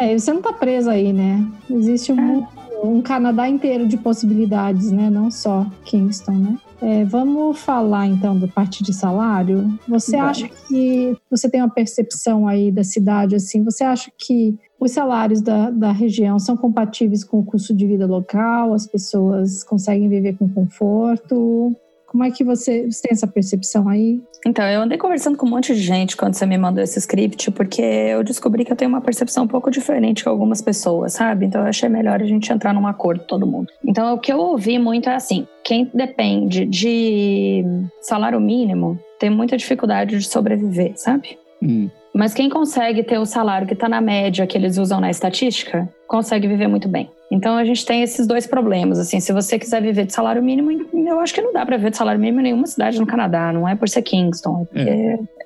É, você não tá preso aí, né? Existe um, mundo- um Canadá inteiro de possibilidades, né? Não só Kingston, né? É, vamos falar então da parte de salário. Você Vamos. acha que você tem uma percepção aí da cidade assim? Você acha que os salários da, da região são compatíveis com o custo de vida local? As pessoas conseguem viver com conforto? Como é que você, você tem essa percepção aí? Então, eu andei conversando com um monte de gente quando você me mandou esse script, porque eu descobri que eu tenho uma percepção um pouco diferente que algumas pessoas, sabe? Então, eu achei melhor a gente entrar num acordo, todo mundo. Então, o que eu ouvi muito é assim: quem depende de salário mínimo tem muita dificuldade de sobreviver, sabe? Hum. Mas quem consegue ter o salário que está na média que eles usam na estatística, consegue viver muito bem. Então a gente tem esses dois problemas. Assim, se você quiser viver de salário mínimo, eu acho que não dá para viver de salário mínimo em nenhuma cidade no Canadá. Não é por ser Kingston, é porque ah,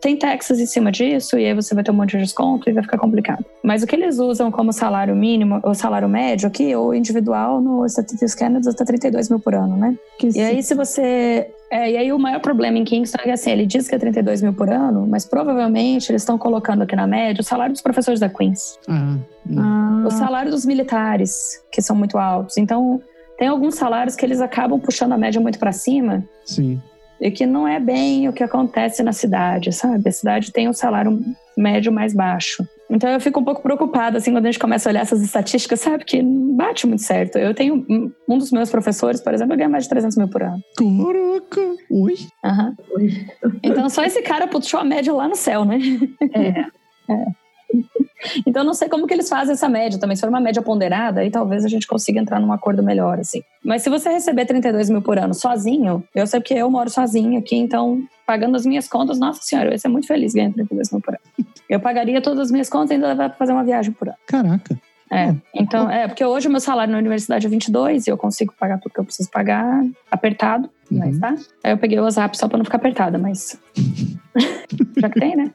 tem taxas em cima disso e aí você vai ter um monte de desconto e vai ficar complicado. Mas o que eles usam como salário mínimo, ou salário médio aqui, ou individual, no Statistics Canada, está 32 mil por ano, né? Que E aí, se você. É, e aí, o maior problema em Kingston é que assim, ele diz que é 32 mil por ano, mas provavelmente eles estão colocando aqui na média o salário dos professores da Queens, Ah. Ah, o salário dos militares, que são muito altos. Então, tem alguns salários que eles acabam puxando a média muito para cima sim. E que não é bem o que acontece na cidade, sabe? A cidade tem um salário médio mais baixo. Então eu fico um pouco preocupada, assim, quando a gente começa a olhar essas estatísticas, sabe? Que não bate muito certo. Eu tenho um- dos meus professores, por exemplo, ganha mais de 300 mil por ano. Caraca! Oi? Aham. Então só esse cara puxou a média lá no céu, né? É. Então eu não sei como que eles fazem essa média também. Se for uma média ponderada, aí talvez a gente consiga entrar num acordo melhor, assim. Mas se você receber 32 mil por ano sozinho, eu sei porque eu moro sozinho aqui, então pagando as minhas contas, nossa senhora, eu ia ser muito feliz ganhando 32 mil por ano. Eu pagaria todas as minhas contas e ainda vai fazer uma viagem por ano. Caraca. É, então, é, porque hoje o meu salário na universidade é 22 e eu consigo pagar tudo que eu preciso pagar apertado, mas Uhum. tá? Aí eu peguei o WhatsApp só pra não ficar apertada, mas. Já que tem, né?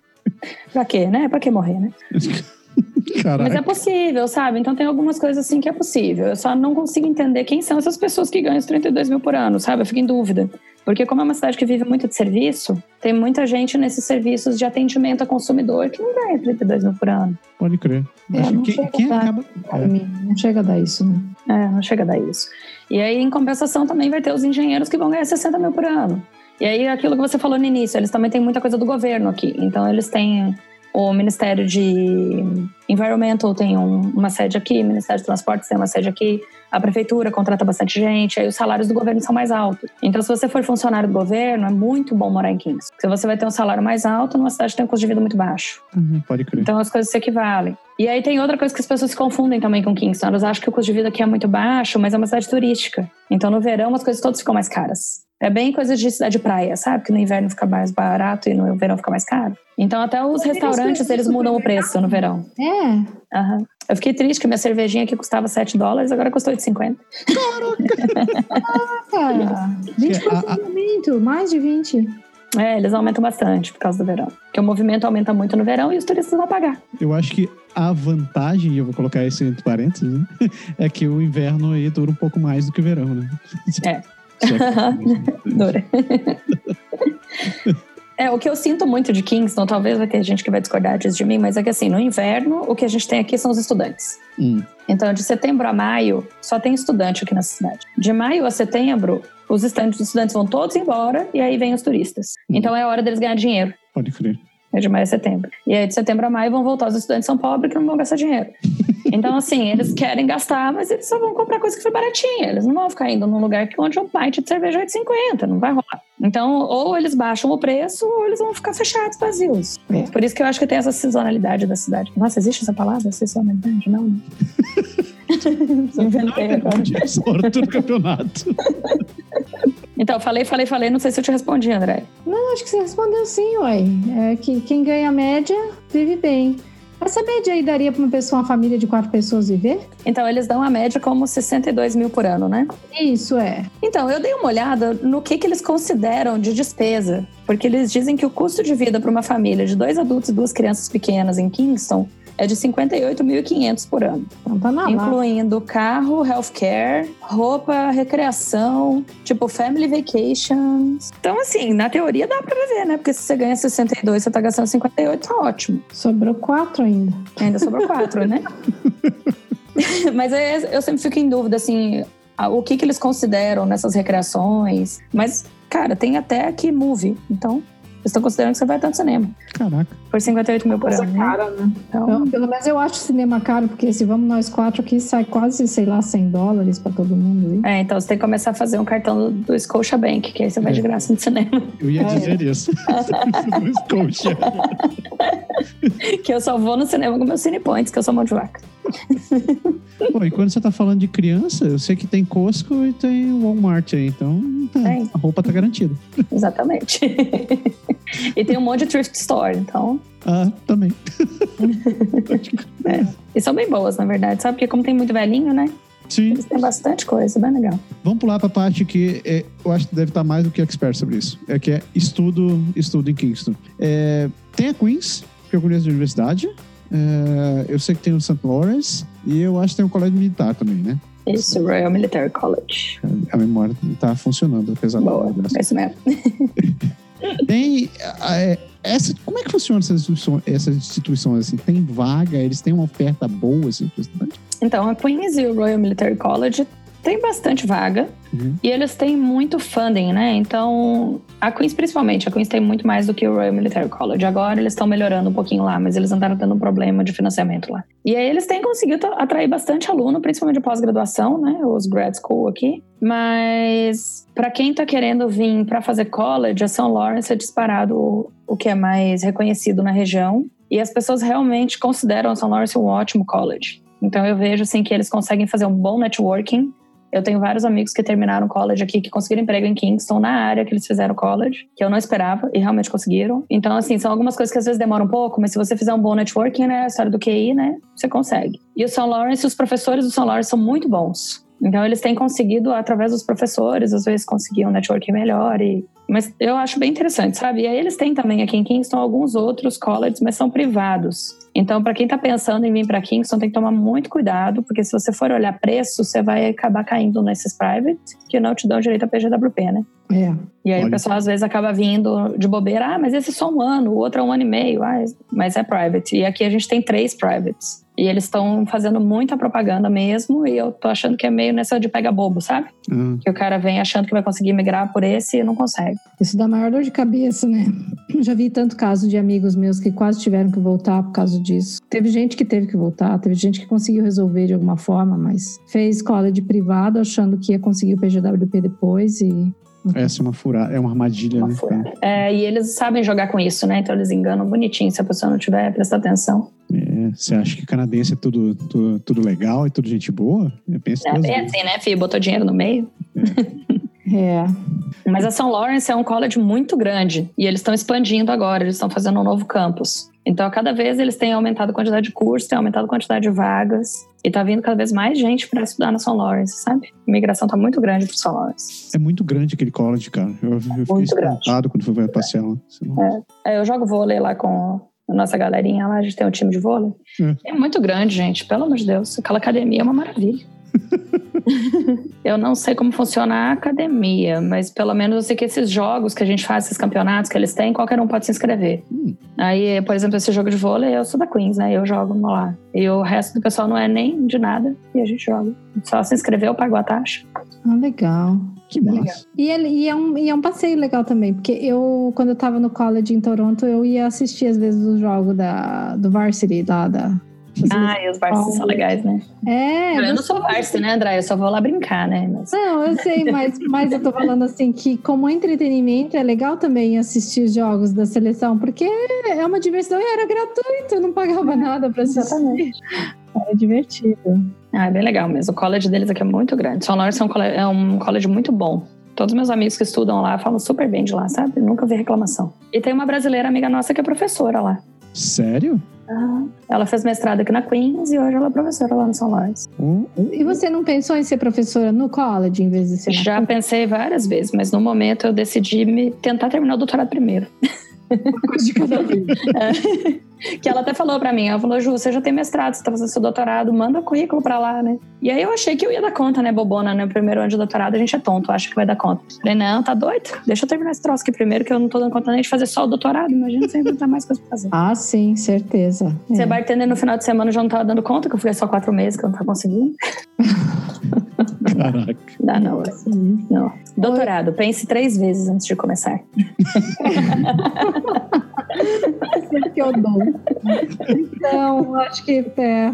Pra quê, né? Pra que morrer, né? Caraca. Mas é possível, sabe? Então tem algumas coisas assim que é possível. Eu só não consigo entender quem são essas pessoas que ganham os 32 mil por ano, sabe? Eu fico em dúvida. Porque como é uma cidade que vive muito de serviço, tem muita gente nesses serviços de atendimento a consumidor que não ganha 32 mil por ano. Pode crer. É, não que chega quem a dar. acaba. Mim, Não chega a dar isso, né? É, não chega a dar isso. E aí, em compensação, também vai ter os engenheiros que vão ganhar 60 mil por ano. E aí, aquilo que você falou no início, eles também têm muita coisa do governo aqui. Então, eles têm o Ministério de Environmental tem um- uma sede aqui, o Ministério de Transportes tem uma sede aqui, a Prefeitura contrata bastante gente, aí os salários do governo são mais altos. Então, se você for funcionário do governo, é muito bom morar em Kingston. Porque você vai ter um salário mais alto numa cidade que tem um custo de vida muito baixo. Uhum, pode crer. Então as coisas se equivalem. E aí tem outra coisa que as pessoas se confundem também com Kingston. Elas acham que o custo de vida aqui é muito baixo, mas é uma cidade turística. Então no verão as coisas todas ficam mais caras. É bem coisa de cidade de praia, sabe? Que no inverno fica mais barato e no verão fica mais caro. Então até os restaurantes eles mudam o preço no verão. É, Aham. Eu fiquei triste que minha cervejinha aqui custava 7 dólares, agora custou 8,50. cara. 20 a- a- aumento, mais de 20. É, eles aumentam bastante por causa do verão. Porque o movimento aumenta muito no verão e os turistas vão pagar. Eu acho que a vantagem, e eu vou colocar isso entre parênteses, né? é que o inverno aí dura um pouco mais do que o verão, né? É. É Dura. É, o que eu sinto muito de Kingston, talvez vai ter gente que vai discordar disso de mim, mas é que assim, no inverno, o que a gente tem aqui são os estudantes. Hum, Então, de setembro a maio, só tem estudante aqui nessa cidade. De maio a setembro, os estudantes, vão todos embora e aí vem os turistas. Então é hora deles ganhar dinheiro. pode crer. É de maio a setembro. E aí, de setembro a maio, vão voltar. Os estudantes são pobres que não vão gastar dinheiro. Então, assim, eles querem gastar, mas eles só vão comprar coisa que foi baratinha. Eles não vão ficar indo num lugar que onde um pint de cerveja é de 50. Não vai rolar. Então, ou eles baixam o preço, ou eles vão ficar fechados, vazios. É. Por isso que eu acho que tem essa sazonalidade da cidade. Nossa, existe essa palavra? Sazonalidade? Não, né? Inventei agora. Essa hora do campeonato. Então, falei, falei, falei. Não sei se eu te respondi, André. Não, acho que você respondeu sim, uai. É que quem ganha a média vive bem. Essa média aí daria para uma pessoa, uma família de quatro pessoas viver? Então, eles dão a média como 62 mil por ano, né? Isso é. Então, eu dei uma olhada no que, que eles consideram de despesa, porque eles dizem que o custo de vida para uma família de dois adultos e duas crianças pequenas em Kingston é de 58.500 por ano, Então tá na lá. incluindo carro, healthcare, roupa, recreação, tipo family vacations. Então, assim, na teoria dá para viver, né? Porque se você ganha 62, você tá gastando 58, tá ótimo. Sobrou quatro ainda. Ainda sobrou quatro, né? Mas é- eu sempre fico em dúvida, assim, o que, que eles consideram nessas recreações. Mas, cara, tem até aqui movie. Então, estão considerando que você vai tanto cinema. Caraca. Por 58 mil por ano. Né? cara, né? Então, Então, pelo menos eu acho cinema caro, porque se vamos nós quatro aqui, sai quase, sei lá, 100 dólares pra todo mundo. Hein? é, então você tem que começar a fazer um cartão do, do Scotiabank, que aí você vai de graça no cinema. Eu ia É. dizer isso. Do Scotia. que eu só vou no cinema com meus cinepoints, que eu sou mão de vaca. Pô, e quando você tá falando de criança, eu sei que tem Costco e tem Walmart aí, então tá, a roupa tá garantida. Exatamente. e tem um monte de thrift store, então. Ah, também. E são bem boas, na verdade, sabe? Porque como tem muito velhinho, né? Sim. Eles têm bastante coisa, bem legal. Vamos pular pra parte que é, eu acho que deve estar mais do que expert sobre isso. É que é estudo, estudo em Kingston. É, tem a Queens, que eu conheço de universidade. É, eu sei que tem o St. Lawrence e eu acho que tem o colégio militar também, né? Isso, Royal Military College. A memória tá funcionando, apesar Boa, da é isso mesmo. Tem. é, essa, como é que funciona essas instituições, essas instituições assim? Tem vaga? Eles têm uma oferta boa assim? Então, a Queen's e o Royal Military College tem bastante vaga Uhum. e eles têm muito funding, né? Então, a Queen's principalmente, a Queen's tem muito mais do que o Royal Military College. Agora eles estão melhorando um pouquinho lá, mas eles andaram tendo um problema de financiamento lá. E aí eles têm conseguido atrair bastante aluno, principalmente de pós-graduação, né? Os grad school aqui. Mas para quem tá querendo vir para fazer college, a São Lawrence é disparado o- o que é mais reconhecido na região. E as pessoas realmente consideram a São Lawrence um ótimo college. Então eu vejo assim que eles conseguem fazer um bom networking. Eu tenho vários amigos que terminaram college aqui, que conseguiram emprego em Kingston na área que eles fizeram college, que eu não esperava e realmente conseguiram. Então, assim, são algumas coisas que às vezes demoram um pouco, mas se você fizer um bom networking, né, a história do QI, né, você consegue. E o São Lawrence, os professores do São Lawrence são muito bons. Então, eles têm conseguido, através dos professores, às vezes conseguir um networking melhor. E... Mas eu acho bem interessante, sabe? E aí eles têm também aqui em Kingston alguns outros colleges, mas são privados. Então, para quem está pensando em vir para Kingston, tem que tomar muito cuidado, porque se você for olhar preço, você vai acabar caindo nesses private, que não te dão direito a PGWP, né? É. E aí Olha. o pessoal às vezes acaba vindo de bobeira, ah, mas esse é só um ano, o outro é um ano e meio, ah, mas é private. E aqui a gente tem três privates. E eles estão fazendo muita propaganda mesmo, e eu tô achando que é meio nessa de pega bobo, sabe? Ah, Que o cara vem achando que vai conseguir migrar por esse e não consegue. Isso dá maior dor de cabeça, né? Já vi tanto caso de amigos meus que quase tiveram que voltar por causa disso. Teve gente que teve que voltar, teve gente que conseguiu resolver de alguma forma, mas fez escola de privado achando que ia conseguir o PGWP depois e essa é uma furada, é uma armadilha, Uma né? furada. É, e eles sabem jogar com isso, né? Então eles enganam bonitinho se a pessoa não tiver prestar atenção. É, você acha que canadense é tudo, tudo, tudo legal e tudo gente boa? Eu penso É bem vezes. assim, né, filho? Botou dinheiro no meio. é. Mas a São Lawrence é um college muito grande e eles estão expandindo agora, eles estão fazendo um novo campus. Então, a cada vez eles têm aumentado a quantidade de cursos, têm aumentado a quantidade de vagas e tá vindo cada vez mais gente para estudar na São Lawrence, sabe? A imigração tá muito grande pro São Lawrence. É muito grande aquele college, cara. Eu, eu fiquei Muito grande. espantado quando fui passear lá. Senão- É, eu jogo vôlei lá com a nossa galerinha lá, a gente tem um time de vôlei. É muito grande, gente, pelo amor de Deus. Aquela academia é uma maravilha. eu não sei como funciona a academia, mas pelo menos eu sei que esses jogos que a gente faz, esses campeonatos que eles têm, qualquer um pode se inscrever. Hum. Aí, por exemplo, esse jogo de vôlei, eu sou da Queens, né? Eu jogo lá. E o resto do pessoal não é nem de nada e a gente joga. Só se inscreveu, pagou a taxa. Ah, legal. Que legal. massa. E, ele- e é um, e é um passeio legal também, porque eu, quando eu tava no college em Toronto, eu ia assistir às vezes os jogos da, do Varsity lá da. Ah, e os varsity são legais, né? É, eu não sou varsity, né, André? Eu só vou lá brincar, né? Mas... Não, eu sei, mas, mas eu tô falando assim que, como entretenimento, é legal também assistir os jogos da seleção, porque é uma diversão e era gratuito, eu não pagava nada pra assistir. Exatamente. Era divertido. Ah, é bem legal mesmo. O college deles aqui é muito grande. São Lawrence é um college, é um college muito bom. Todos meus amigos que estudam lá falam super bem de lá, sabe? Nunca vi reclamação. E tem uma brasileira amiga nossa que é professora lá. Sério? Ela fez mestrado aqui na Queens e hoje ela é professora lá no São Lawrence. Oh. E você não pensou em ser professora no college em vez de ser na Já pensei várias vezes, mas no momento eu decidi me tentar terminar o doutorado primeiro. coisa de cada vez? que ela até falou pra mim, ela falou, Ju, você já tem mestrado, você tá fazendo seu doutorado, manda o currículo pra lá, né? E aí eu achei que eu ia dar conta, né, bobona, né? O primeiro ano de doutorado a gente é tonto, acha que vai dar conta. Falei, não, tá doido? Deixa eu terminar esse troço aqui primeiro, que eu não tô dando conta nem de fazer só o doutorado. Imagina eu inventar mais coisa pra fazer. Ah, sim, certeza. Você É. bartender no final de semana já não tava dando conta, que eu fiquei só quatro meses, que eu não tava conseguindo. Caraca. Dá não. não. Doutorado, pense três vezes antes de começar. Sempre que eu dou. Então, acho que é,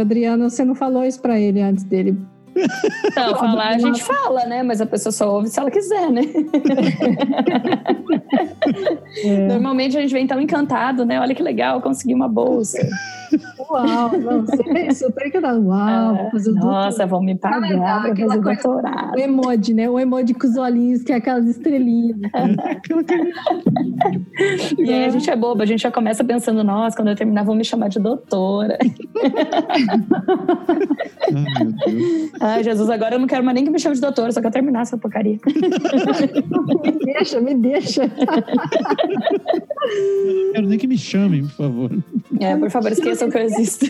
Adriano, você não falou isso pra ele antes dele. Não, falar a gente fala, né? Mas a pessoa só ouve se ela quiser, né? É. Normalmente a gente vem tão encantado, né? Olha que legal, consegui uma bolsa. Uau, não, super, super encantado. Uau, É, vou fazer o Nossa, vão me pagar legal, pra aquela fazer coisa- doutorado. O emoji, né? O emoji com os olhinhos, que é aquelas estrelinhas. E aí a gente é boba, a gente já começa pensando, nossa, quando eu terminar vão me chamar de doutora. Ai, meu Deus. Ai, Jesus, agora eu não quero mais nem que me chame de doutora, só que eu terminar essa porcaria. Me deixa, me deixa. Quero nem que me chamem, por favor. É, por favor, esqueçam que eu existo.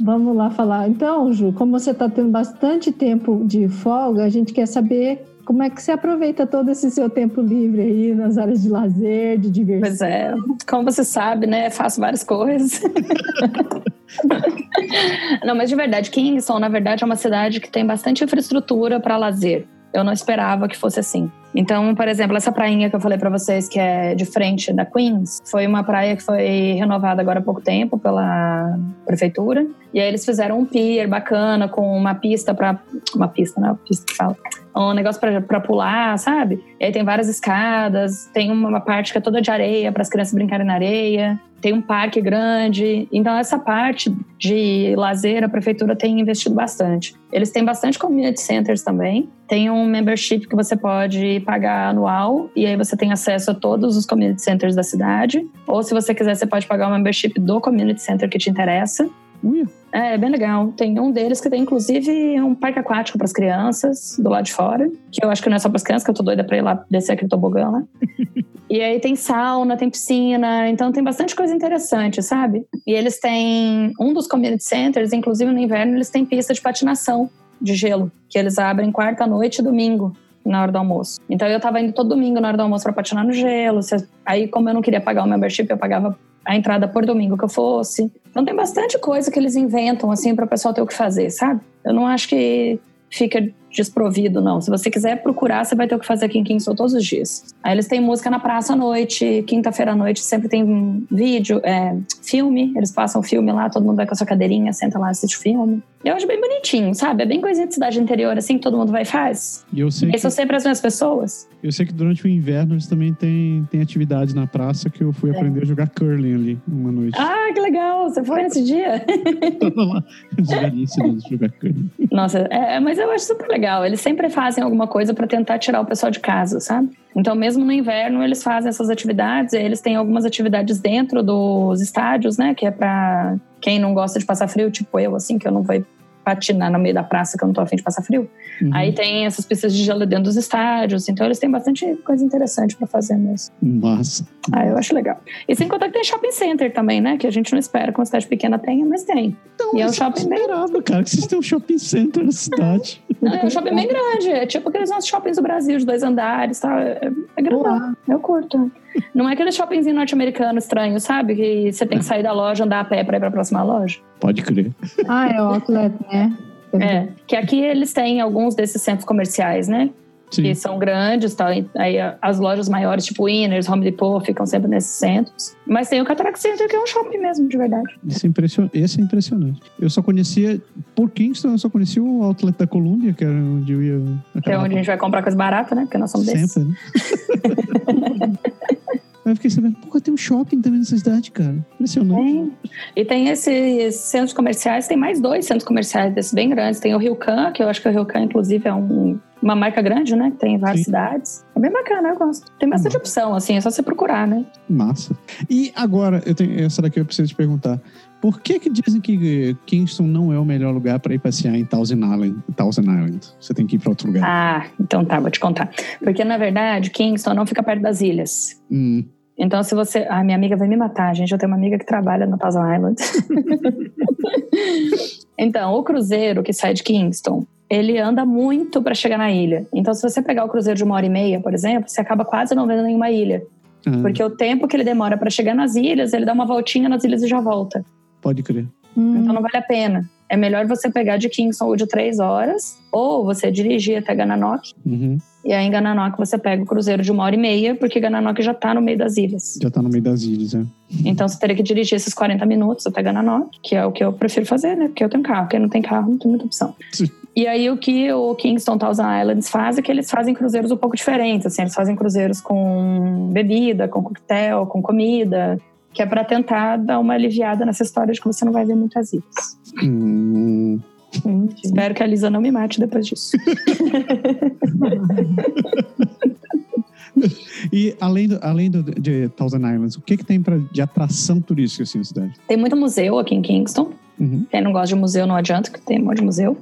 Vamos lá falar. Então, Ju, como você está tendo bastante tempo de folga, a gente quer saber como é que você aproveita todo esse seu tempo livre aí nas áreas de lazer, de diversão. Pois é, como você sabe, né? Faço várias coisas. não, mas de verdade, Kingston, na verdade, é uma cidade que tem bastante infraestrutura para lazer. Eu não esperava que fosse assim. Então, por exemplo, essa prainha que eu falei para vocês, que é de frente da Queens, foi uma praia que foi renovada agora há pouco tempo pela prefeitura. E aí eles fizeram um pier bacana com uma pista para uma pista, né? Pista que fala. Um negócio para pular, sabe? E aí tem várias escadas, tem uma parte que é toda de areia para as crianças brincarem na areia, tem um parque grande. Então, essa parte de lazer, a prefeitura tem investido bastante. Eles têm bastante community centers também. Tem um membership que você pode pagar anual e aí você tem acesso a todos os community centers da cidade. Ou se você quiser, você pode pagar o membership do community center que te interessa. Ui, É, bem legal. Tem um deles que tem, inclusive, um parque aquático para as crianças, do lado de fora. Que eu acho que não é só para as crianças, que eu tô doida para ir lá descer aquele tobogã lá. e aí tem sauna, tem piscina, então tem bastante coisa interessante, sabe? E eles têm um dos community centers, inclusive no inverno, eles têm pista de patinação de gelo, que eles abrem quarta noite e domingo. Na hora do almoço. Então eu tava indo todo domingo na hora do almoço para patinar no gelo. Aí, como eu não queria pagar o membership, eu pagava a entrada por domingo que eu fosse. Então tem bastante coisa que eles inventam, assim, para o pessoal ter o que fazer, sabe? Eu não acho que fica desprovido, não. Se você quiser procurar, você vai ter o que fazer aqui em Kingston todos os dias. Aí eles têm música na praça à noite, quinta-feira à noite sempre tem vídeo, é, filme, eles passam filme lá, todo mundo vai com a sua cadeirinha, senta lá, assiste o filme. Eu acho bem bonitinho, sabe? É bem coisinha de cidade interior, assim, que todo mundo vai e faz. E eu sei, E que, são sempre as mesmas pessoas. eu sei que durante o inverno eles também têm, têm atividades na praça que eu fui aprender a jogar curling ali uma noite. É. Ah, que legal! Você foi nesse dia? Tava lá, jogar curling. Nossa, é, mas eu acho super legal. Eles sempre fazem alguma coisa para tentar tirar o pessoal de casa, sabe? Então, mesmo no inverno, eles fazem essas atividades. Eles têm algumas atividades dentro dos estádios, né? Que é para quem não gosta de passar frio, tipo eu, assim, que eu não vou patinar no meio da praça, que eu não tô afim de passar frio. Uhum. Aí tem essas pistas de gelo dentro dos estádios. Então, eles têm bastante coisa interessante para fazer mesmo. Massa. Ah, eu acho legal. E sem contar que tem shopping center também, né? Que a gente não espera que uma cidade pequena tenha, mas tem. Então, E é um eu shopping bem- esperava, cara, que vocês têm um shopping center na cidade. Não, é um shopping bem grande. É tipo aqueles nossos shoppings do Brasil, de dois andares, tá? É, é grandão. Eu curto. Não é aquele shoppingzinho norte-americano estranho, sabe? Que você tem que sair da loja, andar a pé pra ir pra próxima loja. Pode crer. Ah, é o outlet, né? É. Que aqui eles têm alguns desses centros comerciais, né? Sim. Que são grandes, tá? Aí as lojas maiores, tipo Winners, Home Depot, ficam sempre nesses centros. Mas tem o Cataract Center, que é um shopping mesmo, de verdade. Esse é, impression... Esse é impressionante. Eu só conhecia, por Kingston, eu só conhecia o Outlet da Columbia, que era onde eu ia. Que é onde a gente vai comprar coisa barata, né? Porque nós somos desses. Sempre, né? Aí eu fiquei sabendo, pô, tem um shopping também nessa cidade, cara. Impressionante. Tem. E tem esses centros comerciais, tem mais dois centros comerciais desses bem grandes. Tem o Ryokan, que eu acho que o Ryokan, inclusive, é um- uma marca grande, né? Que tem em várias Sim. cidades. É bem bacana, eu gosto. Tem bastante Uhum. opção, assim, é só você procurar, né? Massa. E agora, eu tenho, essa daqui eu preciso te perguntar. Por que que dizem que Kingston não é o melhor lugar para ir passear em Thousand Island? Thousand Island? Você tem que ir para outro lugar. Ah, então tá, vou te contar. Porque, na verdade, Kingston não fica perto das ilhas. Hum, Então, se você. Ah, minha amiga vai me matar, gente. Eu tenho uma amiga que trabalha no Thousand Island. então, o cruzeiro que sai de Kingston, ele anda muito para chegar na ilha. Então, se você pegar o cruzeiro de uma hora e meia, por exemplo, você acaba quase não vendo nenhuma ilha. ah, Porque o tempo que ele demora para chegar nas ilhas, ele dá uma voltinha nas ilhas e já volta. Pode crer. Hum, Então não vale a pena. É melhor você pegar de Kingston ou de três horas, ou você dirigir até Gananoque. Uhum. E aí em Gananoque você pega o cruzeiro de uma hora e meia, porque Gananoque já tá no meio das ilhas. Já tá no meio das ilhas, é. Então você teria que dirigir esses 40 minutos até Gananoque, que é o que eu prefiro fazer, né? Porque eu tenho carro. Quem não tem carro não tem muita opção. Sim. E aí o que o Kingston Thousand Islands faz é que eles fazem cruzeiros um pouco diferentes. Assim, eles fazem cruzeiros com bebida, com coquetel, com comida, que é para tentar dar uma aliviada nessa história de que você não vai ver muitas ilhas. Hum, Espero que a Lisa não me mate depois disso. E além, do, além do, de Thousand Islands, o que, que tem pra, de atração turística assim, na cidade? Tem muito museu aqui em Kingston. Uhum. Quem não gosta de museu não adianta, que tem um monte de museu.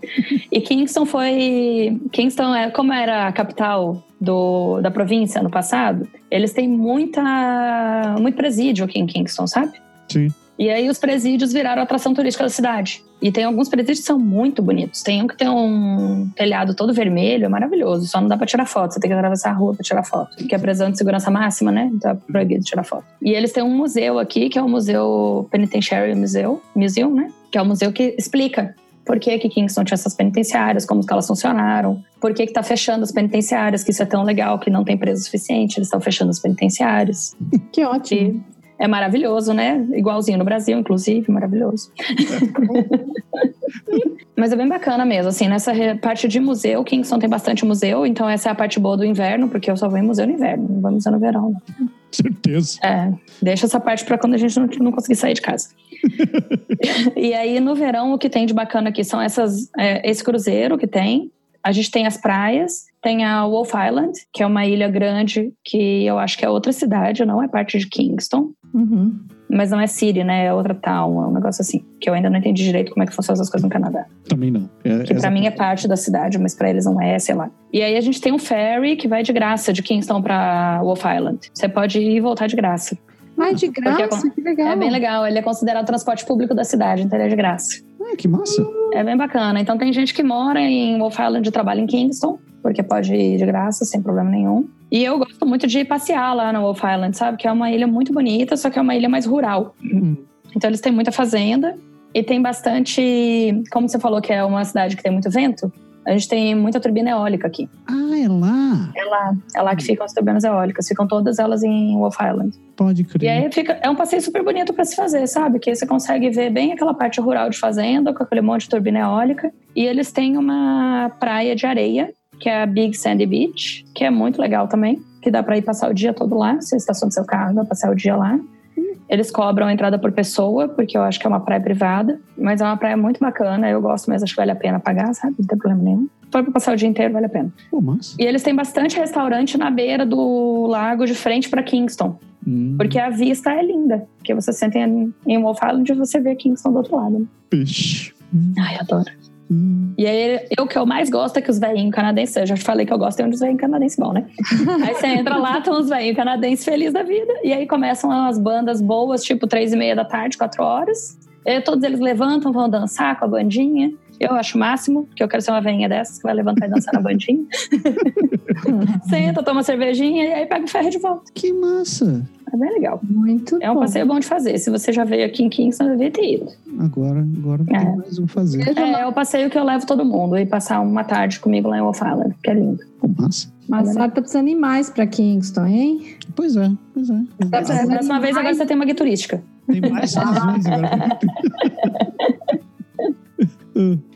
E Kingston foi. Kingston, é, como era a capital do, da província no passado, eles têm muita, muito presídio aqui em Kingston, sabe? Sim. E aí os presídios viraram atração turística da cidade. E tem alguns presídios que são muito bonitos. Tem um que tem um telhado todo vermelho, é maravilhoso. Só não dá pra tirar foto, você tem que atravessar a rua pra tirar foto. Que é prisão de segurança máxima, né? Então é proibido tirar foto. E eles têm um museu aqui, que é o Museu Penitentiary Museum, Museum né? Que é o museu que explica por que, que Kingston tinha essas penitenciárias, como que elas funcionaram, por que, que tá fechando as penitenciárias, que isso é tão legal, que não tem preso suficiente, eles estão fechando as penitenciárias. que ótimo. E é maravilhoso, né? Igualzinho no Brasil, inclusive, maravilhoso. Mas é bem bacana mesmo, assim, nessa parte de museu, Kingston tem bastante museu, então essa é a parte boa do inverno, porque eu só vou em museu no inverno, não vou em museu no verão, não. Certeza. É, deixa essa parte pra quando a gente não, não conseguir sair de casa. e aí, no verão, o que tem de bacana aqui são essas, é, esse cruzeiro que tem. A gente tem as praias, tem a Wolf Island, que é uma ilha grande, que eu acho que é outra cidade, não é parte de Kingston. Uhum. Mas não é City, né? É outra town, é um negócio assim. Que eu ainda não entendi direito como é que funcionam essas coisas no Canadá. Também não. É, Que pra mim é parte da cidade, mas pra eles não é, sei lá. E aí a gente tem um ferry que vai de graça de Kingston pra Wolf Island. Você pode ir e voltar de graça. Ai, de Porque é graça, que legal. É bem legal, ele é considerado transporte público da cidade, então ele é de graça. Ah, que massa. É bem bacana. Então tem gente que mora em Wolf Island e trabalha em Kingston, porque pode ir de graça, sem problema nenhum. E eu gosto muito de passear lá no Wolf Island, sabe? Que é uma ilha muito bonita, só que é uma ilha mais rural. Hum, Então eles têm muita fazenda e tem bastante. Como você falou que é uma cidade que tem muito vento, a gente tem muita turbina eólica aqui. Ah, é lá. É lá, é lá que ficam as turbinas eólicas, ficam todas elas em Wolf Island. Pode E crer. aí fica, é um passeio super bonito para se fazer, sabe? Que você consegue ver bem aquela parte rural de fazenda, com aquele monte de turbina eólica. E eles têm uma praia de areia, que é a Big Sandy Beach, que é muito legal também, que dá para ir passar o dia todo lá. Você estaciona seu carro, vai passar o dia lá. Eles cobram a entrada por pessoa, porque eu acho que é uma praia privada, mas é uma praia muito bacana. Eu gosto, mas acho que vale a pena pagar, sabe? Não tem problema nenhum. For pra passar o dia inteiro, vale a pena. Pô. E eles têm bastante restaurante na beira do lago, de frente para Kingston. Hum, Porque a vista é linda. Porque você senta em, em Wolf Island e você vê Kingston do outro lado. né? Peixe. Ai, adoro. Hum, E aí, eu que eu mais gosto é que os velhinhos canadenses, eu já te falei que eu gosto de onde os velhinhos canadenses vão, né? aí você entra lá, estão os velhinhos canadenses felizes da vida. E aí começam as bandas boas, tipo três e meia da tarde, quatro horas. E aí, todos eles levantam, vão dançar com a bandinha. Eu acho o máximo, porque eu quero ser uma velhinha dessas que vai levantar e dançar na bandinha. Senta, toma uma cervejinha e aí pega o ferro de volta. que massa. É bem legal. Muito É um bom. passeio bom de fazer. Se você já veio aqui em Kingston, devia ter ido. Agora, agora É. tem mais um fazer. É, é o passeio que eu levo todo mundo e passar uma tarde comigo lá em Wolf Island, que é lindo. Pô, massa. Mas a senhora tá precisando ir mais pra Kingston, hein? Pois é, pois é. Tá é, precisando próxima vez agora você tem uma guia turística. Tem mais razões agora.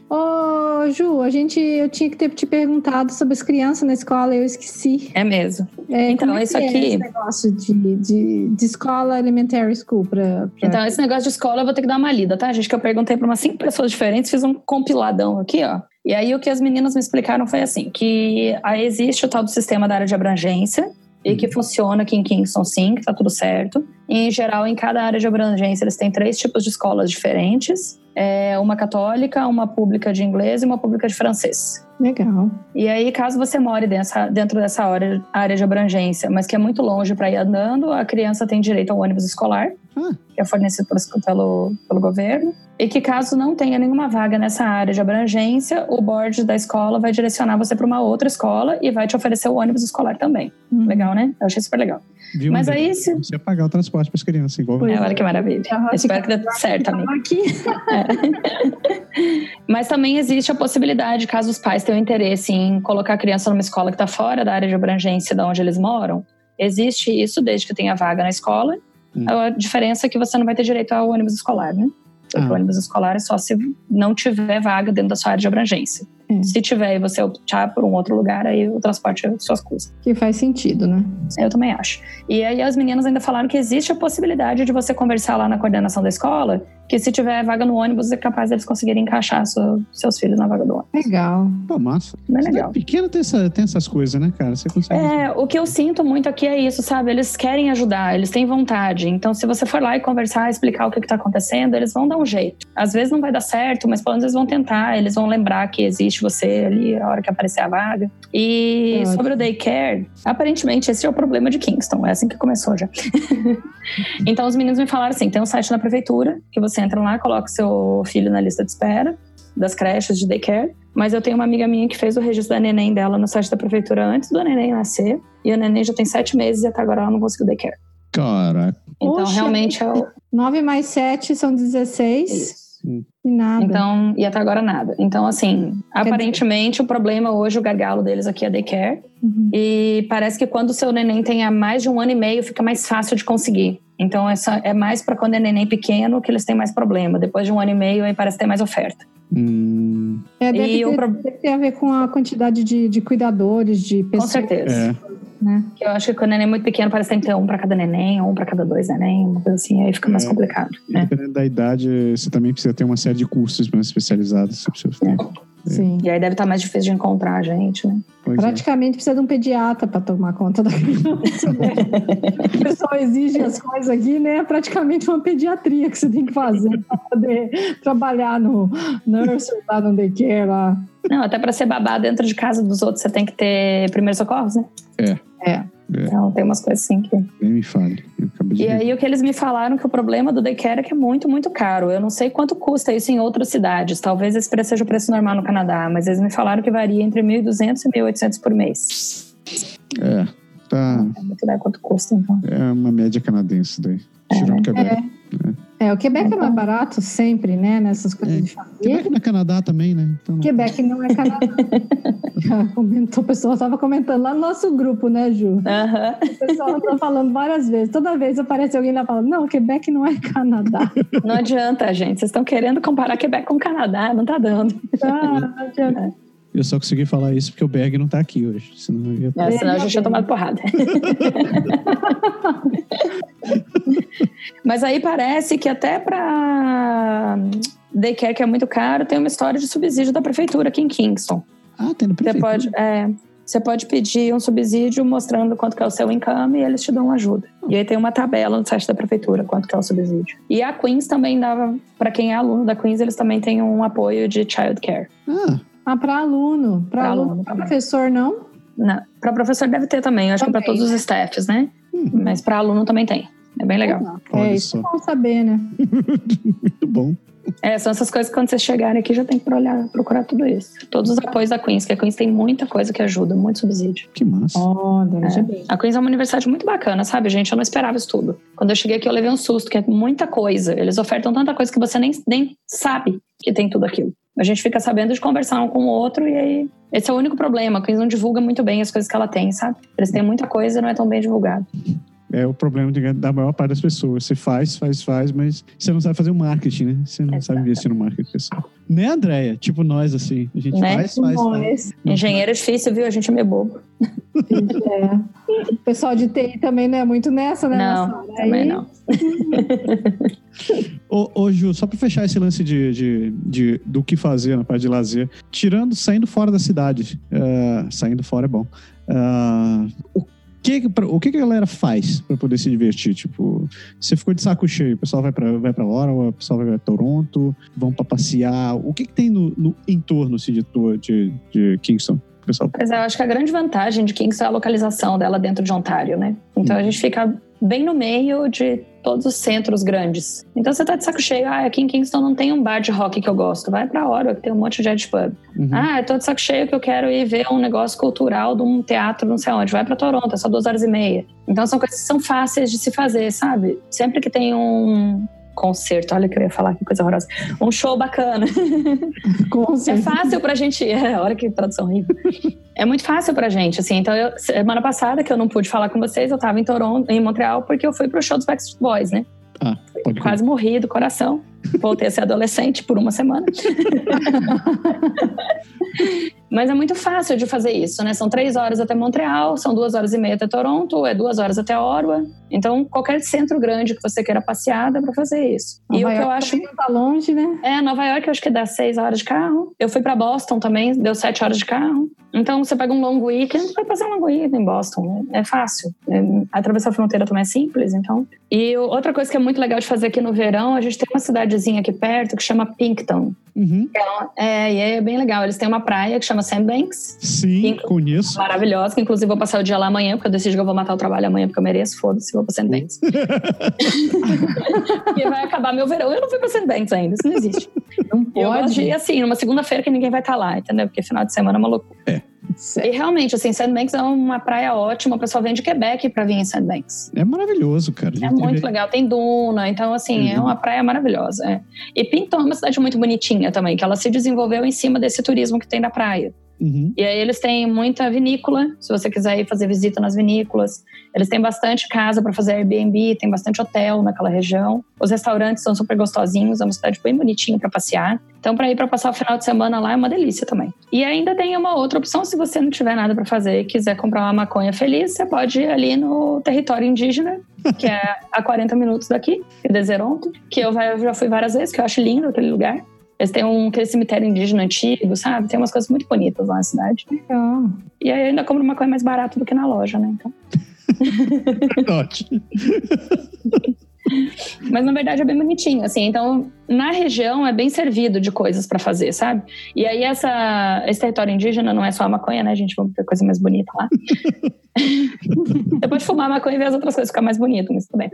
Ô, Ju, a gente, eu tinha que ter te perguntado sobre as crianças na escola, eu esqueci. É mesmo. É, Então, é isso que é aqui- esse negócio de, de, de escola elementary school pra, pra... Então, esse negócio de escola eu vou ter que dar uma lida, tá, gente? Que eu perguntei para umas cinco pessoas diferentes, fiz um compiladão aqui, ó. E aí o que as meninas me explicaram foi assim: que aí existe o tal do sistema da área de abrangência. E que funciona aqui em Kingston, sim, que tá tudo certo. E, em geral, em cada área de abrangência, eles têm três tipos de escolas diferentes: é uma católica, uma pública de inglês e uma pública de francês. Legal. E aí, caso você more dessa, dentro dessa área, área de abrangência, mas que é muito longe para ir andando, a criança tem direito ao ônibus escolar. Ah. que é fornecido pelo, pelo, governo. E que caso não tenha nenhuma vaga nessa área de abrangência, o board da escola vai direcionar você para uma outra escola e vai te oferecer o ônibus escolar também. Uhum. Legal, né? Eu achei super legal. Viu, Mas aí se- Você ia pagar o transporte para as crianças, igual. É, olha que maravilha. Espero que dê tudo certo, amigo. Aqui. Mas também existe a possibilidade, caso os pais tenham interesse em colocar a criança numa escola que está fora da área de abrangência de onde eles moram, existe isso desde que tenha vaga na escola. Hum. A diferença é que você não vai ter direito ao ônibus escolar, né? Ah. o ônibus escolar é só se não tiver vaga dentro da sua área de abrangência. É. Se tiver e você optar por um outro lugar, aí o transporte é suas custas. Que faz sentido, né? Eu também acho. E aí as meninas ainda falaram que existe a possibilidade de você conversar lá na coordenação da escola, que se tiver vaga no ônibus, é capaz deles conseguirem encaixar sua- seus filhos na vaga do ônibus. Legal. Pô, massa. Bem Cidade legal. pequena tem, essa- tem essas coisas, né, cara? Você consegue. É, o que eu sinto muito aqui é isso, sabe? Eles querem ajudar, eles têm vontade. Então, se você for lá e conversar, explicar o que está acontecendo, eles vão dar um jeito. Às vezes não vai dar certo, mas pelo menos eles vão tentar, eles vão lembrar que existe você ali a hora que aparecer a vaga. E Ótimo. sobre o daycare, aparentemente esse é o problema de Kingston, é assim que começou já. então, os meninos me falaram assim: tem um site da prefeitura que você entra lá, coloca seu filho na lista de espera das creches de daycare. Mas eu tenho uma amiga minha que fez o registro da neném dela no site da prefeitura antes do neném nascer. E o neném já tem sete meses e até agora ela não conseguiu daycare. Caraca. Então, realmente é o. 9 mais 7 são 16 Isso. e nada. Então, e até agora nada. Então, assim, aparentemente o problema hoje, o gargalo deles aqui é daycare. Uhum. E parece que quando o seu neném tenha mais de um ano e meio, fica mais fácil de conseguir. Então, essa é mais para quando é neném pequeno que eles têm mais problema. Depois de um ano e meio, aí parece ter mais oferta. Hum, É, deve, E o ter, pro- deve ter a ver com a quantidade de, de cuidadores, de Com pessoas. certeza. é. Né? Eu acho que quando o neném é muito pequeno, parece que tem que ter um para cada neném, ou um para cada dois neném, uma coisa assim, aí fica mais É. complicado. E né? Dependendo da idade, você também precisa ter uma série de cursos mais especializados sobre seus É. Sim. E aí deve estar mais difícil de encontrar, gente, né? Pois é. Praticamente precisa de um pediatra para tomar conta da criança. Né? o pessoal exige as coisas aqui, né? É praticamente uma pediatria que você tem que fazer para poder trabalhar no nursery, lá no daycare, lá. Não, até para ser babá dentro de casa dos outros, você tem que ter primeiros socorros, né? É. É. Então tem umas coisas assim que. Nem me fale. E ver. aí o que eles me falaram que o problema do daycare é que é muito, muito caro. Eu não sei quanto custa isso em outras cidades. Talvez esse preço seja o preço normal no Canadá, mas eles me falaram que varia entre 1.200 e 1.800 por mês. É, tá. É muito quanto custa, então. É uma média canadense daí. Tirando Quebec. É, o Quebec é mais barato sempre, né? Nessas coisas É. de família. Quebec não é Canadá também, né? Então, não- Quebec não é Canadá. Já comentou, o pessoal estava comentando lá no nosso grupo, né, Ju? Aham. O pessoal tá falando várias vezes. Toda vez aparece alguém lá falando, não, Quebec não é Canadá. Não adianta, gente. Vocês estão querendo comparar Quebec com o Canadá, não tá dando. Ah, não adianta. Eu só consegui falar isso porque o Berg não tá aqui hoje. Senão eu ia É, senão a gente tinha tomado porrada. Mas aí parece que até para daycare, que é muito caro, tem uma história de subsídio da prefeitura aqui em Kingston. Ah, tem no Você prefeitura. pode, é, você pode pedir um subsídio mostrando quanto que é o seu income e eles te dão ajuda. E aí tem uma tabela no site da prefeitura quanto que é o subsídio. E a Queens também dava, para quem é aluno da Queens, eles também têm um apoio de childcare. Ah, Ah, para aluno. Para Pra aluno. aluno Pra também. professor, não? Para professor deve ter também, eu acho que para Também, todos os staffs, né? Hum. Mas para aluno também tem. É bem legal. Olha é, isso só. é bom saber, né? muito bom. É, são essas coisas que quando vocês chegarem aqui já tem que olhar, procurar tudo isso. Todos os apoios da Queens, que a Queens tem muita coisa que ajuda, muito subsídio. Que massa. Veja bem. A Queens é uma universidade muito bacana, sabe, gente? Eu não esperava isso tudo. Quando eu cheguei aqui, eu levei um susto, que é muita coisa. Eles ofertam tanta coisa que você nem, nem sabe que tem tudo aquilo. A gente fica sabendo de conversar um com o outro e aí. Esse é o único problema. A Queens não divulga muito bem as coisas que ela tem, sabe? Eles têm muita coisa e não é tão bem divulgado. É o problema de- da maior parte das pessoas. Você faz, faz, faz, mas você não sabe fazer o marketing, né? Você não sabe investir no marketing pessoal. Né, Andréia? Tipo nós, assim. A gente Né? faz, faz, Bom, faz. esse- Engenheiro é difícil, viu? A gente é meio bobo. é. O pessoal de TI também não é muito nessa, né? Não, Marcelo? também Aí- não. Ô, ô, Ju, só pra fechar esse lance de, de, de- do que fazer na parte de lazer, tirando, saindo fora da cidade, ah, saindo fora é bom. Ah, o que, pra- o que, que a galera faz pra poder se divertir? Tipo, você ficou de saco cheio, o pessoal vai pra, vai pra Ottawa, o pessoal vai pra Toronto, vão pra passear. O que, que tem no, no entorno assim, de, de, de Kingston? Pessoal. Mas eu acho que a grande vantagem de Kingston é a localização dela dentro de Ontário, né? Então a gente fica bem no meio de todos os centros grandes. Então você tá de saco cheio, ah, aqui em Kingston não tem um bar de rock que eu gosto. Vai pra Ottawa, que tem um monte de Ed Pub. Uhum. Ah, eu tô de saco cheio que eu quero ir ver um negócio cultural de um teatro, não sei onde. Vai pra Toronto, é só duas horas e meia. Então são coisas que são fáceis de se fazer, sabe? Sempre que tem um concerto, olha que eu ia falar, que coisa horrorosa. Um show bacana. É fácil pra gente. É, olha que tradução horrível. É muito fácil pra gente, assim. Então, eu- semana passada, que eu não pude falar com vocês, eu tava em Toronto, em Montreal, porque eu fui pro show dos Backstreet Boys, né? Ah, Quase morri do coração. Voltei a ser adolescente por uma semana. Mas é muito fácil de fazer isso, né? São três horas até Montreal, são duas horas e meia até Toronto, é duas horas até Ottawa. Então, qualquer centro grande que você queira passear, dá pra fazer isso. e o Nova que eu York acho. não tá longe, né? É, Nova York eu acho que dá seis horas de carro. Eu fui pra Boston também, deu sete horas de carro. Então você pega um long weekend, vai fazer um long weekend em Boston. né? É fácil. É, atravessar a fronteira também é simples, então. E o- outra coisa que é muito legal de fazer aqui no verão, a gente tem uma cidadezinha aqui perto que chama Pinkton. Uhum. É, e é bem legal. Eles têm uma praia que chama Sandbanks. Sim, Sim. conheço. Maravilhosa, que inclusive vou passar o dia lá amanhã, porque eu decidi que eu vou matar o trabalho amanhã, porque eu mereço, foda-se, vou pra Sandbanks. e vai acabar meu verão. Eu não fui pra Sandbanks ainda, isso não existe. Não E pode. assim, numa segunda-feira que ninguém vai estar lá, entendeu? Porque final de semana é uma loucura. E realmente, assim, Sandbanks é uma praia ótima. O pessoal vem de Quebec pra vir em Sandbanks. É maravilhoso, cara. É muito teve- legal. Tem duna, então, assim, é Uhum. uma praia maravilhosa. é. E Pinton é uma cidade muito bonitinha também, que ela se desenvolveu em cima desse turismo que tem da praia. Uhum. E aí eles têm muita vinícola, se você quiser ir fazer visita nas vinícolas. Eles têm bastante casa para fazer Airbnb, tem bastante hotel naquela região. Os restaurantes são super gostosinhos, é uma cidade bem bonitinha para passear. Então, para ir para passar o final de semana lá é uma delícia também. E ainda tem uma outra opção, se você não tiver nada para fazer e quiser comprar uma maconha feliz, você pode ir ali no território indígena, que é a 40 minutos daqui, em Deseronto, que eu já fui várias vezes, que eu acho lindo aquele lugar. Eles têm um, aquele cemitério indígena antigo, sabe? Tem umas coisas muito bonitas lá na cidade. Legal. E aí eu ainda compro uma coisa mais barata do que na loja, né? Então. Ótimo. Mas na verdade é bem bonitinho, assim. Então, na região é bem servido de coisas pra fazer, sabe? E aí essa, esse território indígena não é só a maconha, né, gente? Vamos ter coisa mais bonita lá. Você pode fumar maconha e ver as outras coisas ficar mais bonito, mas tudo bem.